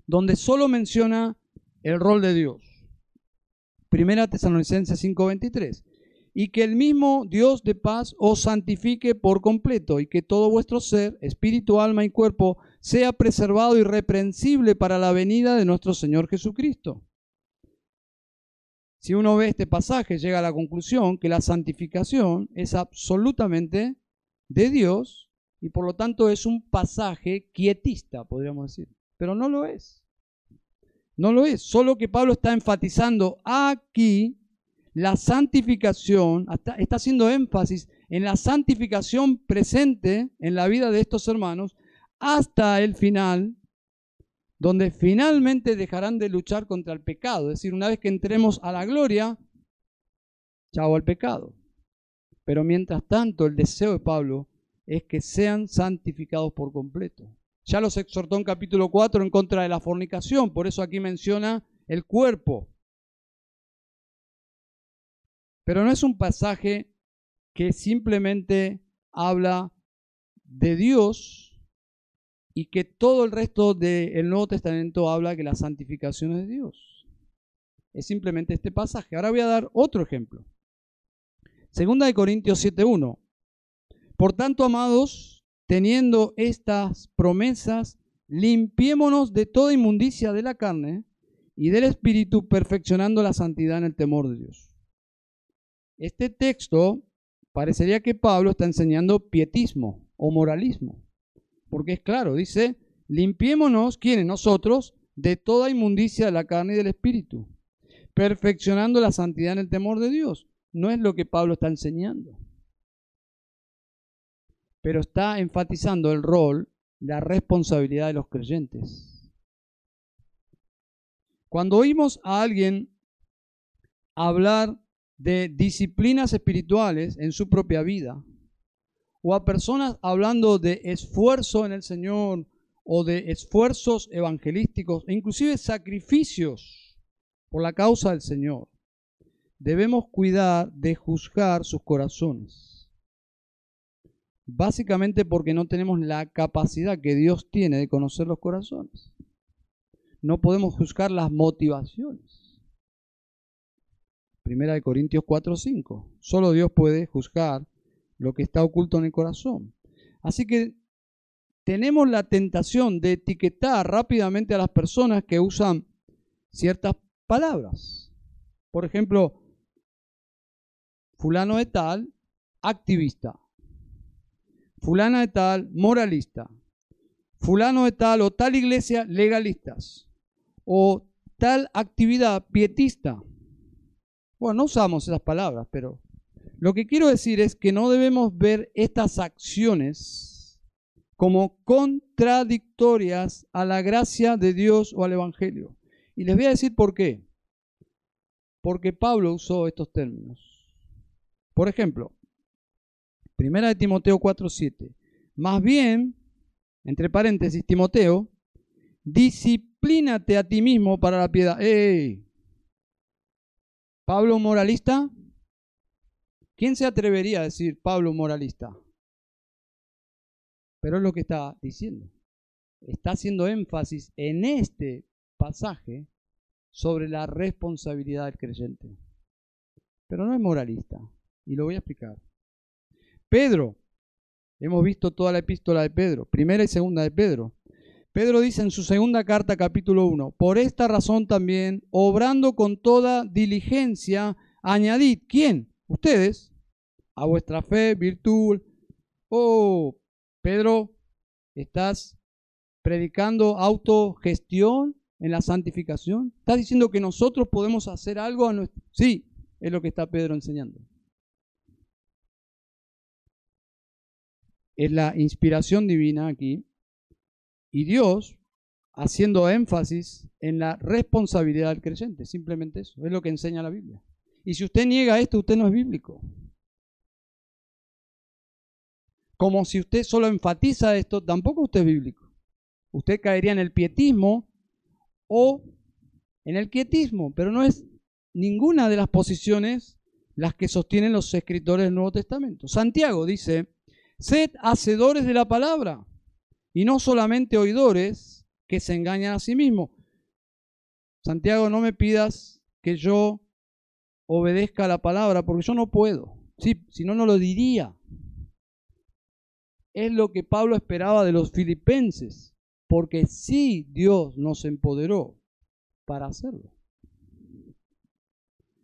donde solo menciona el rol de Dios. Primera Tesalonicenses 5:23. Y que el mismo Dios de paz os santifique por completo y que todo vuestro ser, espíritu, alma y cuerpo, sea preservado irreprensible para la venida de nuestro Señor Jesucristo. Si uno ve este pasaje, llega a la conclusión que la santificación es absolutamente de Dios y por lo tanto es un pasaje quietista, podríamos decir, pero no lo es. No lo es, solo que Pablo está enfatizando aquí la santificación, está haciendo énfasis en la santificación presente en la vida de estos hermanos hasta el final, donde finalmente dejarán de luchar contra el pecado. Es decir, una vez que entremos a la gloria, chao al pecado. Pero mientras tanto, el deseo de Pablo es que sean santificados por completo. Ya los exhortó en capítulo 4 en contra de la fornicación, por eso aquí menciona el cuerpo. Pero no es un pasaje que simplemente habla de Dios y que todo el resto del Nuevo Testamento habla que la santificación es de Dios. Es simplemente este pasaje. Ahora voy a dar otro ejemplo. Segunda de Corintios 7.1. Por tanto, amados, teniendo estas promesas, limpiémonos de toda inmundicia de la carne y del espíritu, perfeccionando la santidad en el temor de Dios. Este texto parecería que Pablo está enseñando pietismo o moralismo, porque es claro, dice, limpiémonos, ¿quiénes? Nosotros, de toda inmundicia de la carne y del espíritu, perfeccionando la santidad en el temor de Dios. No es lo que Pablo está enseñando pero está enfatizando el rol, la responsabilidad de los creyentes. Cuando oímos a alguien hablar de disciplinas espirituales en su propia vida, o a personas hablando de esfuerzo en el Señor, o de esfuerzos evangelísticos, e inclusive sacrificios por la causa del Señor, debemos cuidar de juzgar sus corazones Básicamente porque no tenemos la capacidad que Dios tiene de conocer los corazones. No podemos juzgar las motivaciones. Primera de Corintios 4:5. Solo Dios puede juzgar lo que está oculto en el corazón. Así que tenemos la tentación de etiquetar rápidamente a las personas que usan ciertas palabras. Por ejemplo, fulano de tal, activista. Fulana de tal, moralista. Fulano de tal o tal iglesia, legalistas. O tal actividad, pietista. Bueno, no usamos esas palabras, pero lo que quiero decir es que no debemos ver estas acciones como contradictorias a la gracia de Dios o al Evangelio. Y les voy a decir por qué. Porque Pablo usó estos términos. Por ejemplo, Primera de Timoteo 4:7. Más bien, entre paréntesis, Timoteo, disciplínate a ti mismo para la piedad. ¡Ey! ¿Pablo moralista? ¿Quién se atrevería a decir Pablo moralista? Pero es lo que está diciendo. Está haciendo énfasis en este pasaje sobre la responsabilidad del creyente. Pero no es moralista. Y lo voy a explicar. Pedro, hemos visto toda la epístola de Pedro, primera y segunda de Pedro. Pedro dice en su segunda carta, capítulo 1, por esta razón también, obrando con toda diligencia, añadid, ¿quién? Ustedes, a vuestra fe, virtud. Oh, Pedro, ¿estás predicando autogestión en la santificación? ¿Estás diciendo que nosotros podemos hacer algo a nuestro... Sí, es lo que está Pedro enseñando. es la inspiración divina aquí y Dios haciendo énfasis en la responsabilidad del creyente, simplemente eso, es lo que enseña la Biblia. Y si usted niega esto, usted no es bíblico. Como si usted solo enfatiza esto, tampoco usted es bíblico. Usted caería en el pietismo o en el quietismo, pero no es ninguna de las posiciones las que sostienen los escritores del Nuevo Testamento. Santiago dice, Sed hacedores de la palabra y no solamente oidores que se engañan a sí mismos. Santiago, no me pidas que yo obedezca a la palabra porque yo no puedo. Sí, si no, no lo diría. Es lo que Pablo esperaba de los filipenses, porque sí Dios nos empoderó para hacerlo.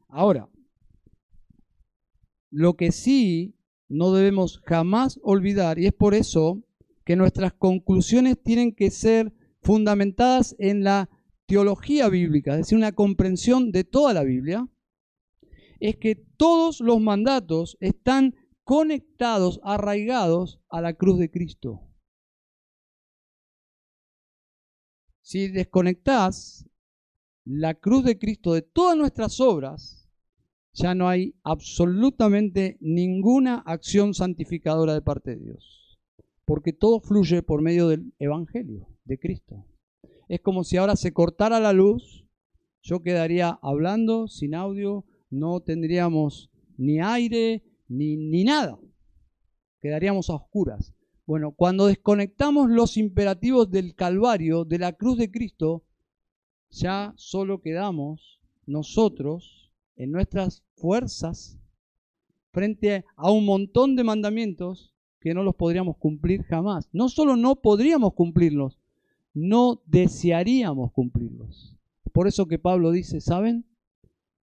Ahora, lo que sí no debemos jamás olvidar, y es por eso que nuestras conclusiones tienen que ser fundamentadas en la teología bíblica, es decir, una comprensión de toda la Biblia, es que todos los mandatos están conectados, arraigados a la cruz de Cristo. Si desconectás la cruz de Cristo de todas nuestras obras, ya no hay absolutamente ninguna acción santificadora de parte de Dios. Porque todo fluye por medio del Evangelio de Cristo. Es como si ahora se cortara la luz, yo quedaría hablando sin audio, no tendríamos ni aire ni, ni nada. Quedaríamos a oscuras. Bueno, cuando desconectamos los imperativos del Calvario, de la cruz de Cristo, ya solo quedamos nosotros en nuestras fuerzas frente a un montón de mandamientos que no los podríamos cumplir jamás. No solo no podríamos cumplirlos, no desearíamos cumplirlos. Por eso que Pablo dice, ¿saben?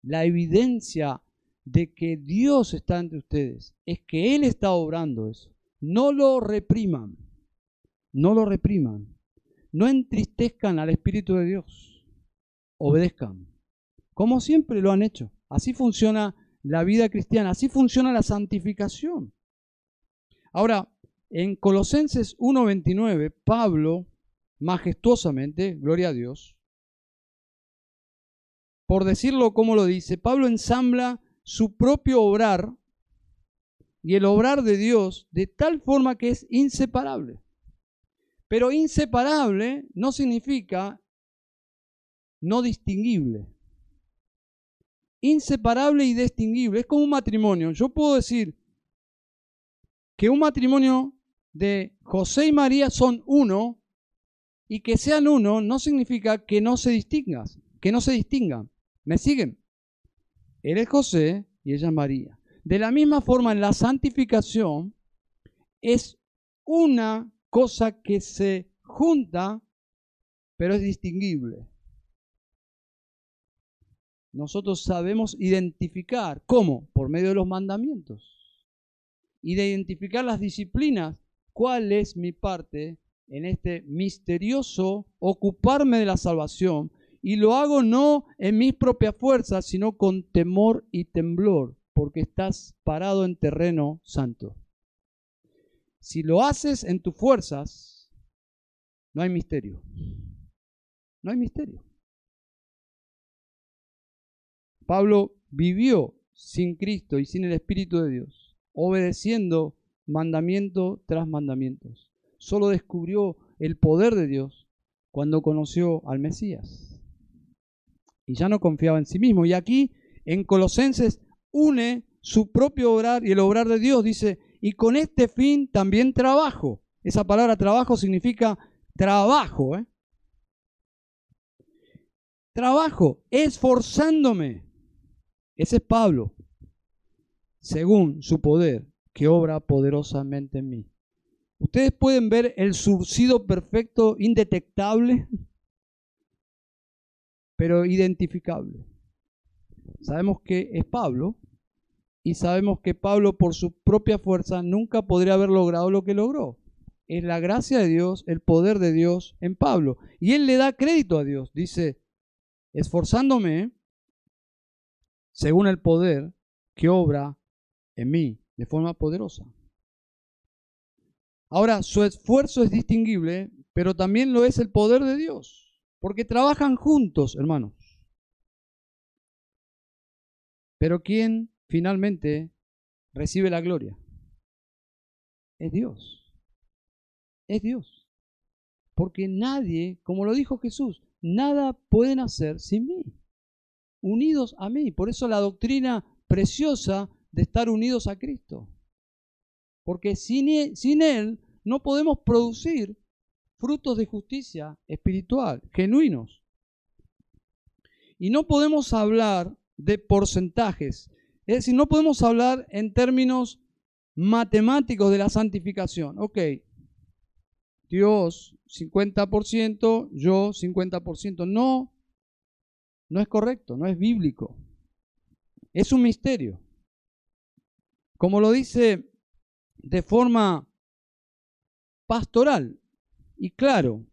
La evidencia de que Dios está entre ustedes es que Él está obrando eso. No lo repriman, no lo repriman, no entristezcan al Espíritu de Dios, obedezcan, como siempre lo han hecho. Así funciona la vida cristiana, así funciona la santificación. Ahora, en Colosenses 1.29, Pablo, majestuosamente, gloria a Dios, por decirlo como lo dice, Pablo ensambla su propio obrar y el obrar de Dios de tal forma que es inseparable. Pero inseparable no significa no distinguible inseparable y distinguible. Es como un matrimonio. Yo puedo decir que un matrimonio de José y María son uno y que sean uno no significa que no se distingan, que no se distingan. ¿Me siguen? Él es José y ella es María. De la misma forma, en la santificación es una cosa que se junta, pero es distinguible. nosotros sabemos identificar. ¿Cómo? Por medio de los mandamientos. Y de identificar las disciplinas. ¿Cuál es mi parte en este misterioso ocuparme de la salvación? Y lo hago no en mis propias fuerzas, sino con temor y temblor, porque estás parado en terreno santo. Si lo haces en tus fuerzas, no hay misterio. No hay misterio. Pablo vivió sin Cristo y sin el Espíritu de Dios, obedeciendo mandamiento tras mandamientos. Solo descubrió el poder de Dios cuando conoció al Mesías. Y ya no confiaba en sí mismo. Y aquí en Colosenses une su propio obrar y el obrar de Dios. Dice, y con este fin también trabajo. Esa palabra trabajo significa trabajo. ¿eh? Trabajo, esforzándome. Ese es Pablo, según su poder, que obra poderosamente en mí. Ustedes pueden ver el surcido perfecto, indetectable, pero identificable. Sabemos que es Pablo y sabemos que Pablo por su propia fuerza nunca podría haber logrado lo que logró. Es la gracia de Dios, el poder de Dios en Pablo. Y él le da crédito a Dios. Dice, esforzándome según el poder que obra en mí de forma poderosa. Ahora, su esfuerzo es distinguible, pero también lo es el poder de Dios, porque trabajan juntos, hermanos. Pero ¿quién finalmente recibe la gloria? Es Dios. Es Dios. Porque nadie, como lo dijo Jesús, nada pueden hacer sin mí unidos a mí. Por eso la doctrina preciosa de estar unidos a Cristo. Porque sin él, e, sin él no podemos producir frutos de justicia espiritual, genuinos. Y no podemos hablar de porcentajes. Es decir, no podemos hablar en términos matemáticos de la santificación. Ok, Dios 50%, yo 50%. No, no es correcto, no es bíblico. Es un misterio. Como lo dice de forma pastoral y claro,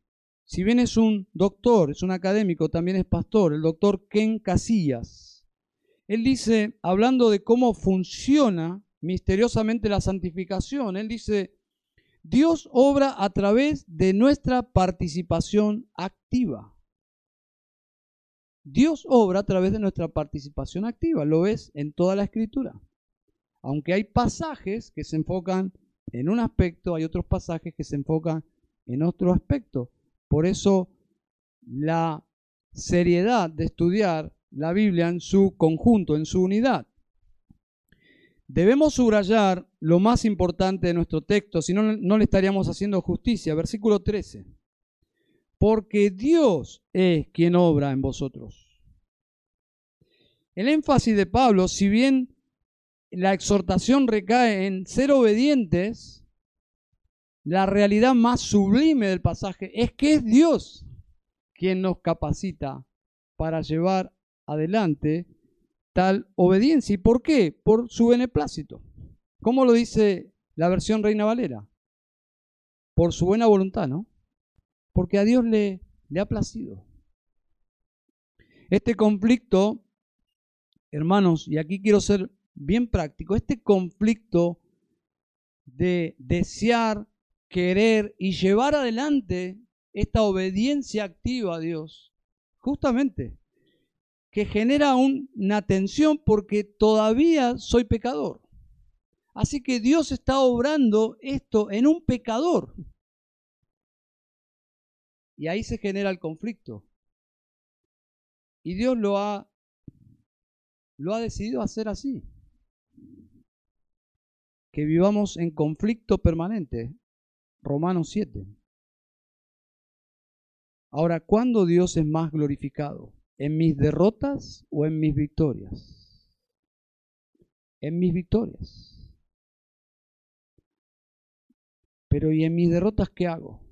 si bien es un doctor, es un académico, también es pastor, el doctor Ken Casillas. Él dice, hablando de cómo funciona misteriosamente la santificación, él dice, Dios obra a través de nuestra participación activa. Dios obra a través de nuestra participación activa, lo ves en toda la escritura. Aunque hay pasajes que se enfocan en un aspecto, hay otros pasajes que se enfocan en otro aspecto. Por eso la seriedad de estudiar la Biblia en su conjunto, en su unidad. Debemos subrayar lo más importante de nuestro texto, si no, no le estaríamos haciendo justicia. Versículo 13 porque Dios es quien obra en vosotros. El énfasis de Pablo, si bien la exhortación recae en ser obedientes, la realidad más sublime del pasaje es que es Dios quien nos capacita para llevar adelante tal obediencia. ¿Y por qué? Por su beneplácito. ¿Cómo lo dice la versión Reina Valera? Por su buena voluntad, ¿no? porque a Dios le, le ha placido. Este conflicto, hermanos, y aquí quiero ser bien práctico, este conflicto de desear, querer y llevar adelante esta obediencia activa a Dios, justamente, que genera una tensión porque todavía soy pecador. Así que Dios está obrando esto en un pecador. Y ahí se genera el conflicto. Y Dios lo ha, lo ha decidido hacer así. Que vivamos en conflicto permanente. Romanos 7. Ahora, ¿cuándo Dios es más glorificado? ¿En mis derrotas o en mis victorias? En mis victorias. Pero ¿y en mis derrotas qué hago?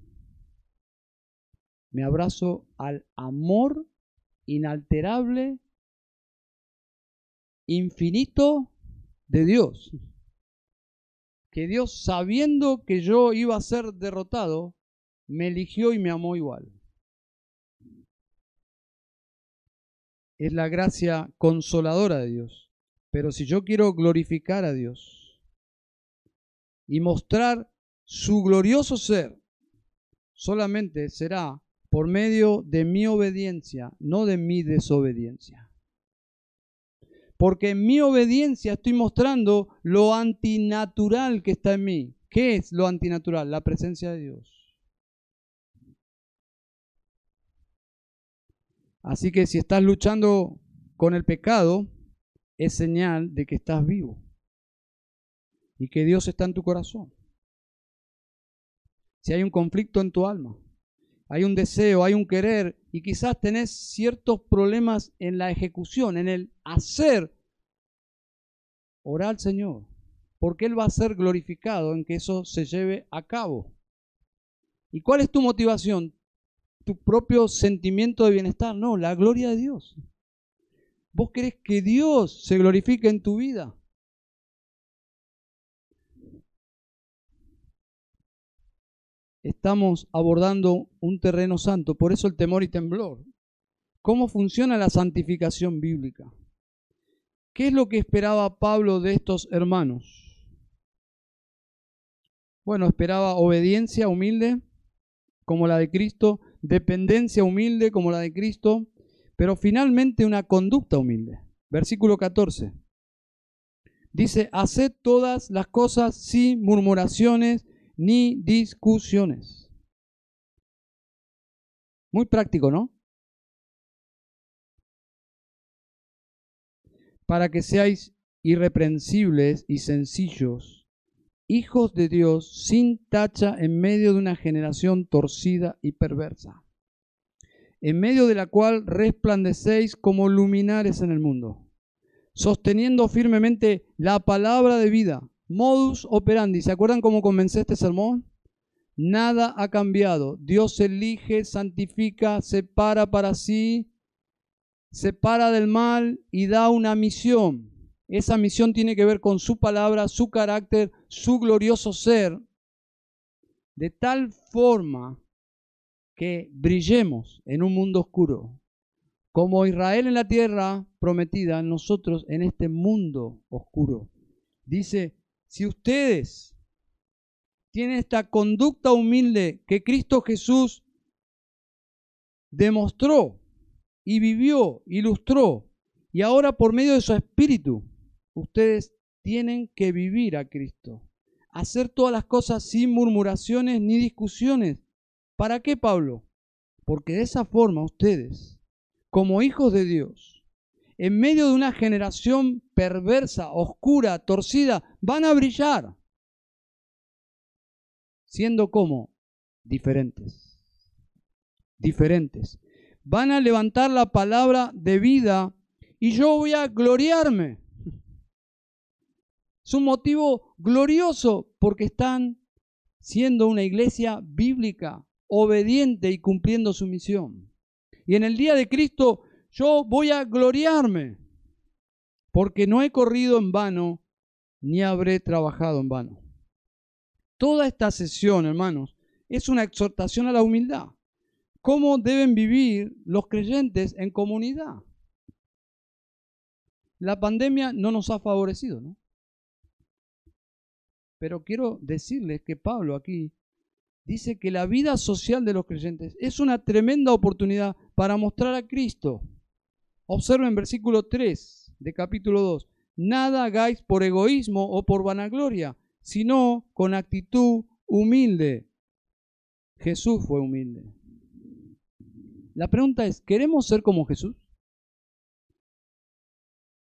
me abrazo al amor inalterable infinito de Dios. Que Dios, sabiendo que yo iba a ser derrotado, me eligió y me amó igual. Es la gracia consoladora de Dios. Pero si yo quiero glorificar a Dios y mostrar su glorioso ser, solamente será por medio de mi obediencia, no de mi desobediencia. Porque en mi obediencia estoy mostrando lo antinatural que está en mí. ¿Qué es lo antinatural? La presencia de Dios. Así que si estás luchando con el pecado, es señal de que estás vivo y que Dios está en tu corazón. Si hay un conflicto en tu alma, hay un deseo, hay un querer y quizás tenés ciertos problemas en la ejecución, en el hacer, ora al Señor, porque Él va a ser glorificado en que eso se lleve a cabo. ¿Y cuál es tu motivación? ¿Tu propio sentimiento de bienestar? No, la gloria de Dios. ¿Vos querés que Dios se glorifique en tu vida? Estamos abordando un terreno santo, por eso el temor y temblor. ¿Cómo funciona la santificación bíblica? ¿Qué es lo que esperaba Pablo de estos hermanos? Bueno, esperaba obediencia humilde como la de Cristo, dependencia humilde como la de Cristo, pero finalmente una conducta humilde. Versículo 14. Dice, haced todas las cosas sin murmuraciones ni discusiones. Muy práctico, ¿no? Para que seáis irreprensibles y sencillos, hijos de Dios sin tacha en medio de una generación torcida y perversa, en medio de la cual resplandecéis como luminares en el mundo, sosteniendo firmemente la palabra de vida Modus operandi. ¿Se acuerdan cómo comencé este sermón? Nada ha cambiado. Dios elige, santifica, separa para sí, separa del mal y da una misión. Esa misión tiene que ver con su palabra, su carácter, su glorioso ser, de tal forma que brillemos en un mundo oscuro, como Israel en la tierra prometida, nosotros en este mundo oscuro. Dice, si ustedes tienen esta conducta humilde que Cristo Jesús demostró y vivió, ilustró, y ahora por medio de su espíritu, ustedes tienen que vivir a Cristo. Hacer todas las cosas sin murmuraciones ni discusiones. ¿Para qué, Pablo? Porque de esa forma ustedes, como hijos de Dios, en medio de una generación perversa, oscura, torcida, van a brillar. Siendo como diferentes. Diferentes. Van a levantar la palabra de vida y yo voy a gloriarme. Es un motivo glorioso porque están siendo una iglesia bíblica, obediente y cumpliendo su misión. Y en el día de Cristo yo voy a gloriarme, porque no he corrido en vano, ni habré trabajado en vano. Toda esta sesión, hermanos, es una exhortación a la humildad. ¿Cómo deben vivir los creyentes en comunidad? La pandemia no nos ha favorecido, ¿no? Pero quiero decirles que Pablo aquí dice que la vida social de los creyentes es una tremenda oportunidad para mostrar a Cristo. Observen versículo 3 de capítulo 2. Nada hagáis por egoísmo o por vanagloria, sino con actitud humilde. Jesús fue humilde. La pregunta es, ¿queremos ser como Jesús?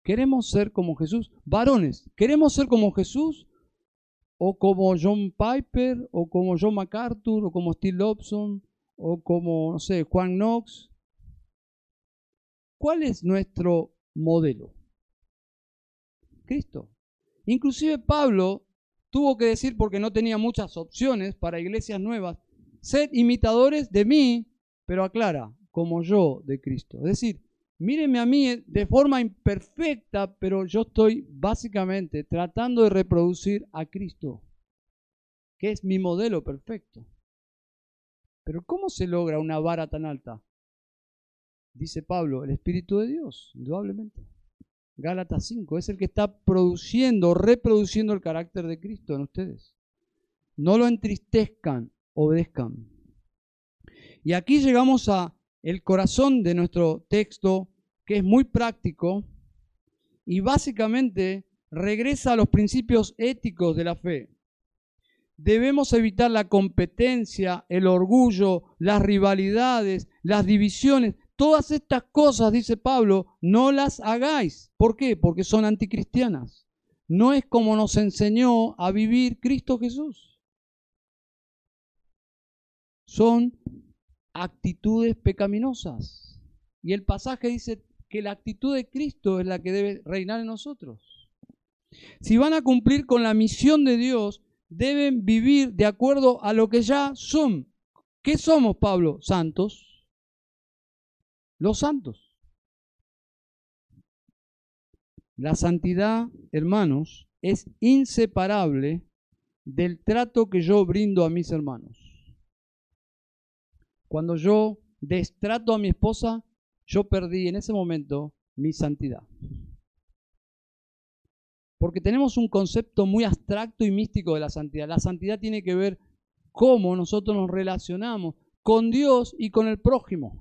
¿Queremos ser como Jesús? Varones, ¿queremos ser como Jesús? ¿O como John Piper? ¿O como John MacArthur? ¿O como Steve Lobson? ¿O como, no sé, Juan Knox? ¿Cuál es nuestro modelo? Cristo. Inclusive Pablo tuvo que decir, porque no tenía muchas opciones para iglesias nuevas, sed imitadores de mí, pero aclara, como yo de Cristo. Es decir, Mírenme a mí de forma imperfecta, pero yo estoy básicamente tratando de reproducir a Cristo, que es mi modelo perfecto. Pero ¿cómo se logra una vara tan alta? Dice Pablo, el Espíritu de Dios, indudablemente. Gálatas 5, es el que está produciendo, reproduciendo el carácter de Cristo en ustedes. No lo entristezcan, obedezcan. Y aquí llegamos a el corazón de nuestro texto, que es muy práctico y básicamente regresa a los principios éticos de la fe. Debemos evitar la competencia, el orgullo, las rivalidades, las divisiones. Todas estas cosas, dice Pablo, no las hagáis. ¿Por qué? Porque son anticristianas. No es como nos enseñó a vivir Cristo Jesús. Son actitudes pecaminosas. Y el pasaje dice que la actitud de Cristo es la que debe reinar en nosotros. Si van a cumplir con la misión de Dios, deben vivir de acuerdo a lo que ya son. ¿Qué somos, Pablo? Santos. Los santos. La santidad, hermanos, es inseparable del trato que yo brindo a mis hermanos. Cuando yo destrato a mi esposa, yo perdí en ese momento mi santidad. Porque tenemos un concepto muy abstracto y místico de la santidad. La santidad tiene que ver cómo nosotros nos relacionamos con Dios y con el prójimo.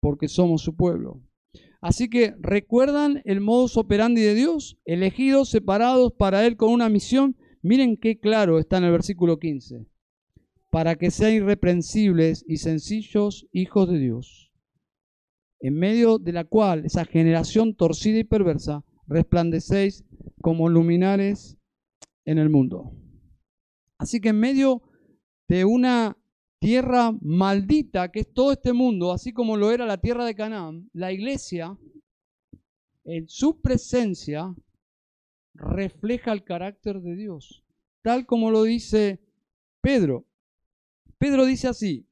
Porque somos su pueblo. Así que recuerdan el modus operandi de Dios, elegidos, separados para Él con una misión Miren qué claro está en el versículo 15. Para que sean irreprensibles y sencillos hijos de Dios, en medio de la cual esa generación torcida y perversa resplandecéis como luminares en el mundo. Así que en medio de una tierra maldita que es todo este mundo, así como lo era la tierra de Canaán, la iglesia, en su presencia, refleja el carácter de Dios, tal como lo dice Pedro. Pedro dice así,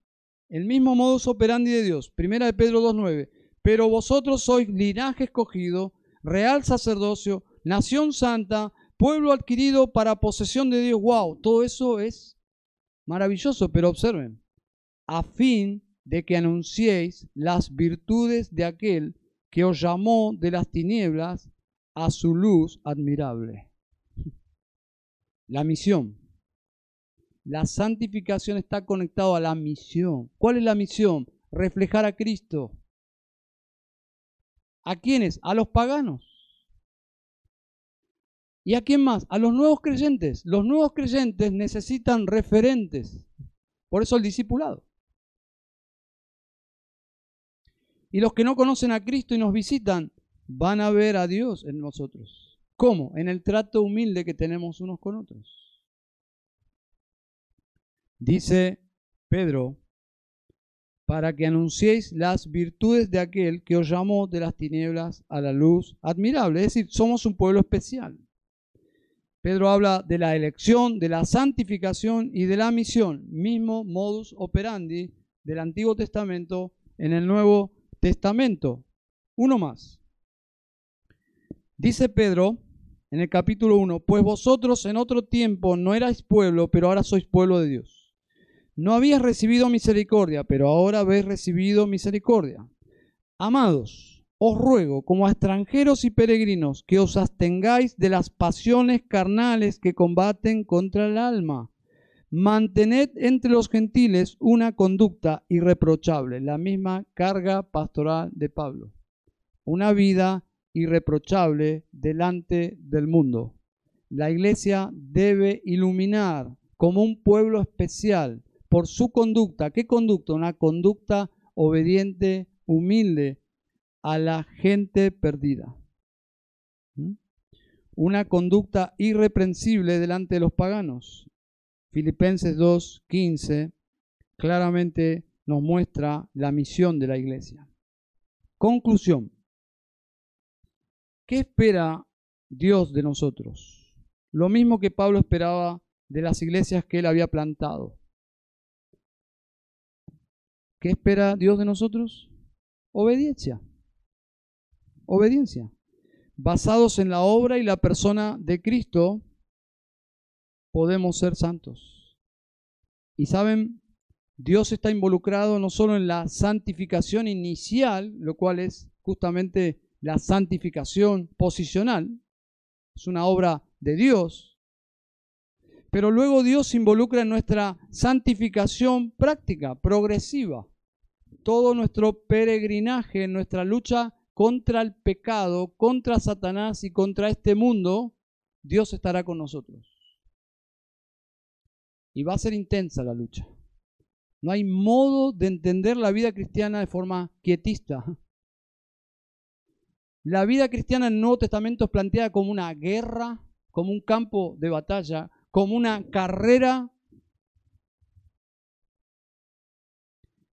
el mismo modus operandi de Dios, primera de Pedro 2.9, pero vosotros sois linaje escogido, real sacerdocio, nación santa, pueblo adquirido para posesión de Dios. Wow, todo eso es maravilloso, pero observen, a fin de que anunciéis las virtudes de aquel que os llamó de las tinieblas a su luz admirable. La misión. La santificación está conectada a la misión. ¿Cuál es la misión? Reflejar a Cristo. ¿A quiénes? A los paganos. ¿Y a quién más? A los nuevos creyentes. Los nuevos creyentes necesitan referentes. Por eso el discipulado. Y los que no conocen a Cristo y nos visitan van a ver a Dios en nosotros. ¿Cómo? En el trato humilde que tenemos unos con otros. Dice Pedro, para que anunciéis las virtudes de aquel que os llamó de las tinieblas a la luz admirable. Es decir, somos un pueblo especial. Pedro habla de la elección, de la santificación y de la misión, mismo modus operandi del Antiguo Testamento en el Nuevo Testamento. Uno más. Dice Pedro en el capítulo 1, pues vosotros en otro tiempo no erais pueblo, pero ahora sois pueblo de Dios. No habíais recibido misericordia, pero ahora habéis recibido misericordia. Amados, os ruego, como a extranjeros y peregrinos, que os abstengáis de las pasiones carnales que combaten contra el alma. Mantened entre los gentiles una conducta irreprochable, la misma carga pastoral de Pablo. Una vida irreprochable delante del mundo. La iglesia debe iluminar como un pueblo especial por su conducta. ¿Qué conducta? Una conducta obediente, humilde a la gente perdida. ¿Mm? Una conducta irreprensible delante de los paganos. Filipenses 2.15 claramente nos muestra la misión de la iglesia. Conclusión. ¿Qué espera Dios de nosotros? Lo mismo que Pablo esperaba de las iglesias que él había plantado. ¿Qué espera Dios de nosotros? Obediencia. Obediencia. Basados en la obra y la persona de Cristo, podemos ser santos. Y saben, Dios está involucrado no solo en la santificación inicial, lo cual es justamente la santificación posicional, es una obra de Dios, pero luego Dios se involucra en nuestra santificación práctica, progresiva. Todo nuestro peregrinaje, nuestra lucha contra el pecado, contra Satanás y contra este mundo, Dios estará con nosotros. Y va a ser intensa la lucha. No hay modo de entender la vida cristiana de forma quietista. La vida cristiana en el Nuevo Testamento es planteada como una guerra, como un campo de batalla, como una carrera.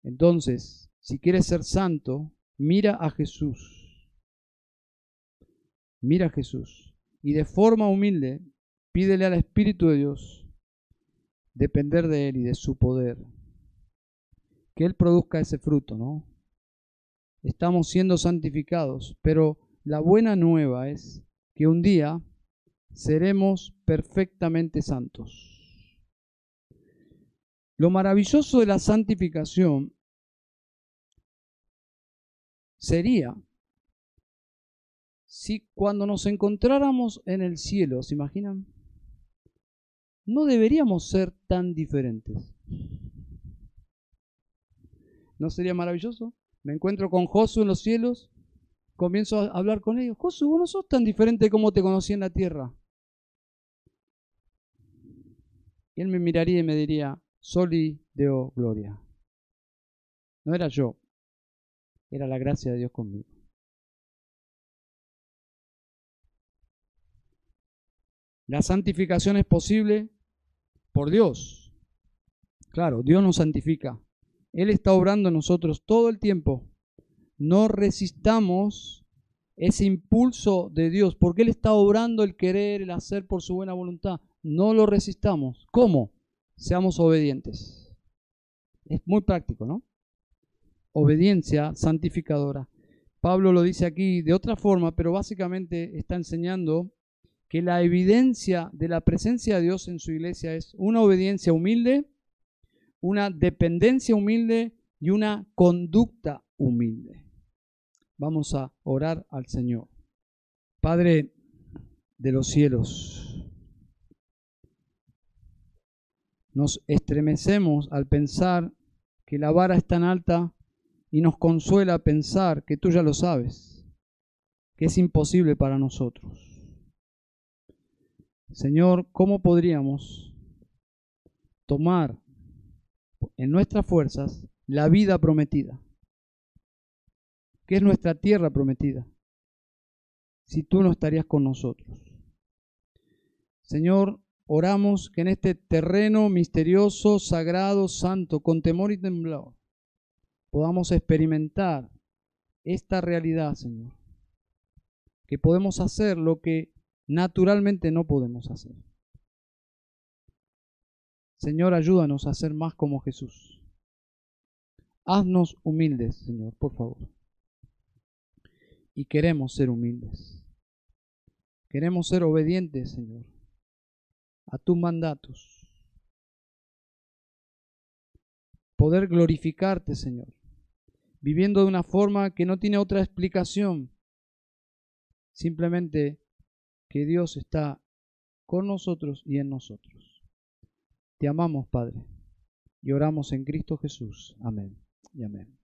Entonces, si quieres ser santo, mira a Jesús. Mira a Jesús. Y de forma humilde, pídele al Espíritu de Dios depender de Él y de su poder. Que Él produzca ese fruto, ¿no? Estamos siendo santificados, pero la buena nueva es que un día seremos perfectamente santos. Lo maravilloso de la santificación sería si cuando nos encontráramos en el cielo, ¿se imaginan? No deberíamos ser tan diferentes. ¿No sería maravilloso? Me encuentro con Josué en los cielos, comienzo a hablar con ellos. Josué, vos no sos tan diferente como te conocí en la tierra. Él me miraría y me diría, Soli Deo Gloria. No era yo, era la gracia de Dios conmigo. La santificación es posible por Dios. Claro, Dios nos santifica. Él está obrando en nosotros todo el tiempo. No resistamos ese impulso de Dios, porque Él está obrando el querer, el hacer por su buena voluntad no lo resistamos. ¿Cómo? Seamos obedientes. Es muy práctico, ¿no? Obediencia santificadora. Pablo lo dice aquí de otra forma, pero básicamente está enseñando que la evidencia de la presencia de Dios en su iglesia es una obediencia humilde, una dependencia humilde y una conducta humilde. Vamos a orar al Señor. Padre de los cielos, Nos estremecemos al pensar que la vara es tan alta y nos consuela pensar que tú ya lo sabes, que es imposible para nosotros. Señor, ¿cómo podríamos tomar en nuestras fuerzas la vida prometida? que es nuestra tierra prometida? Si tú no estarías con nosotros. Señor, Oramos que en este terreno misterioso, sagrado, santo, con temor y temblor, podamos experimentar esta realidad, Señor. Que podemos hacer lo que naturalmente no podemos hacer. Señor, ayúdanos a ser más como Jesús. Haznos humildes, Señor, por favor. Y queremos ser humildes. Queremos ser obedientes, Señor a tus mandatos. Poder glorificarte, Señor, viviendo de una forma que no tiene otra explicación, simplemente que Dios está con nosotros y en nosotros. Te amamos, Padre, y oramos en Cristo Jesús. Amén y amén.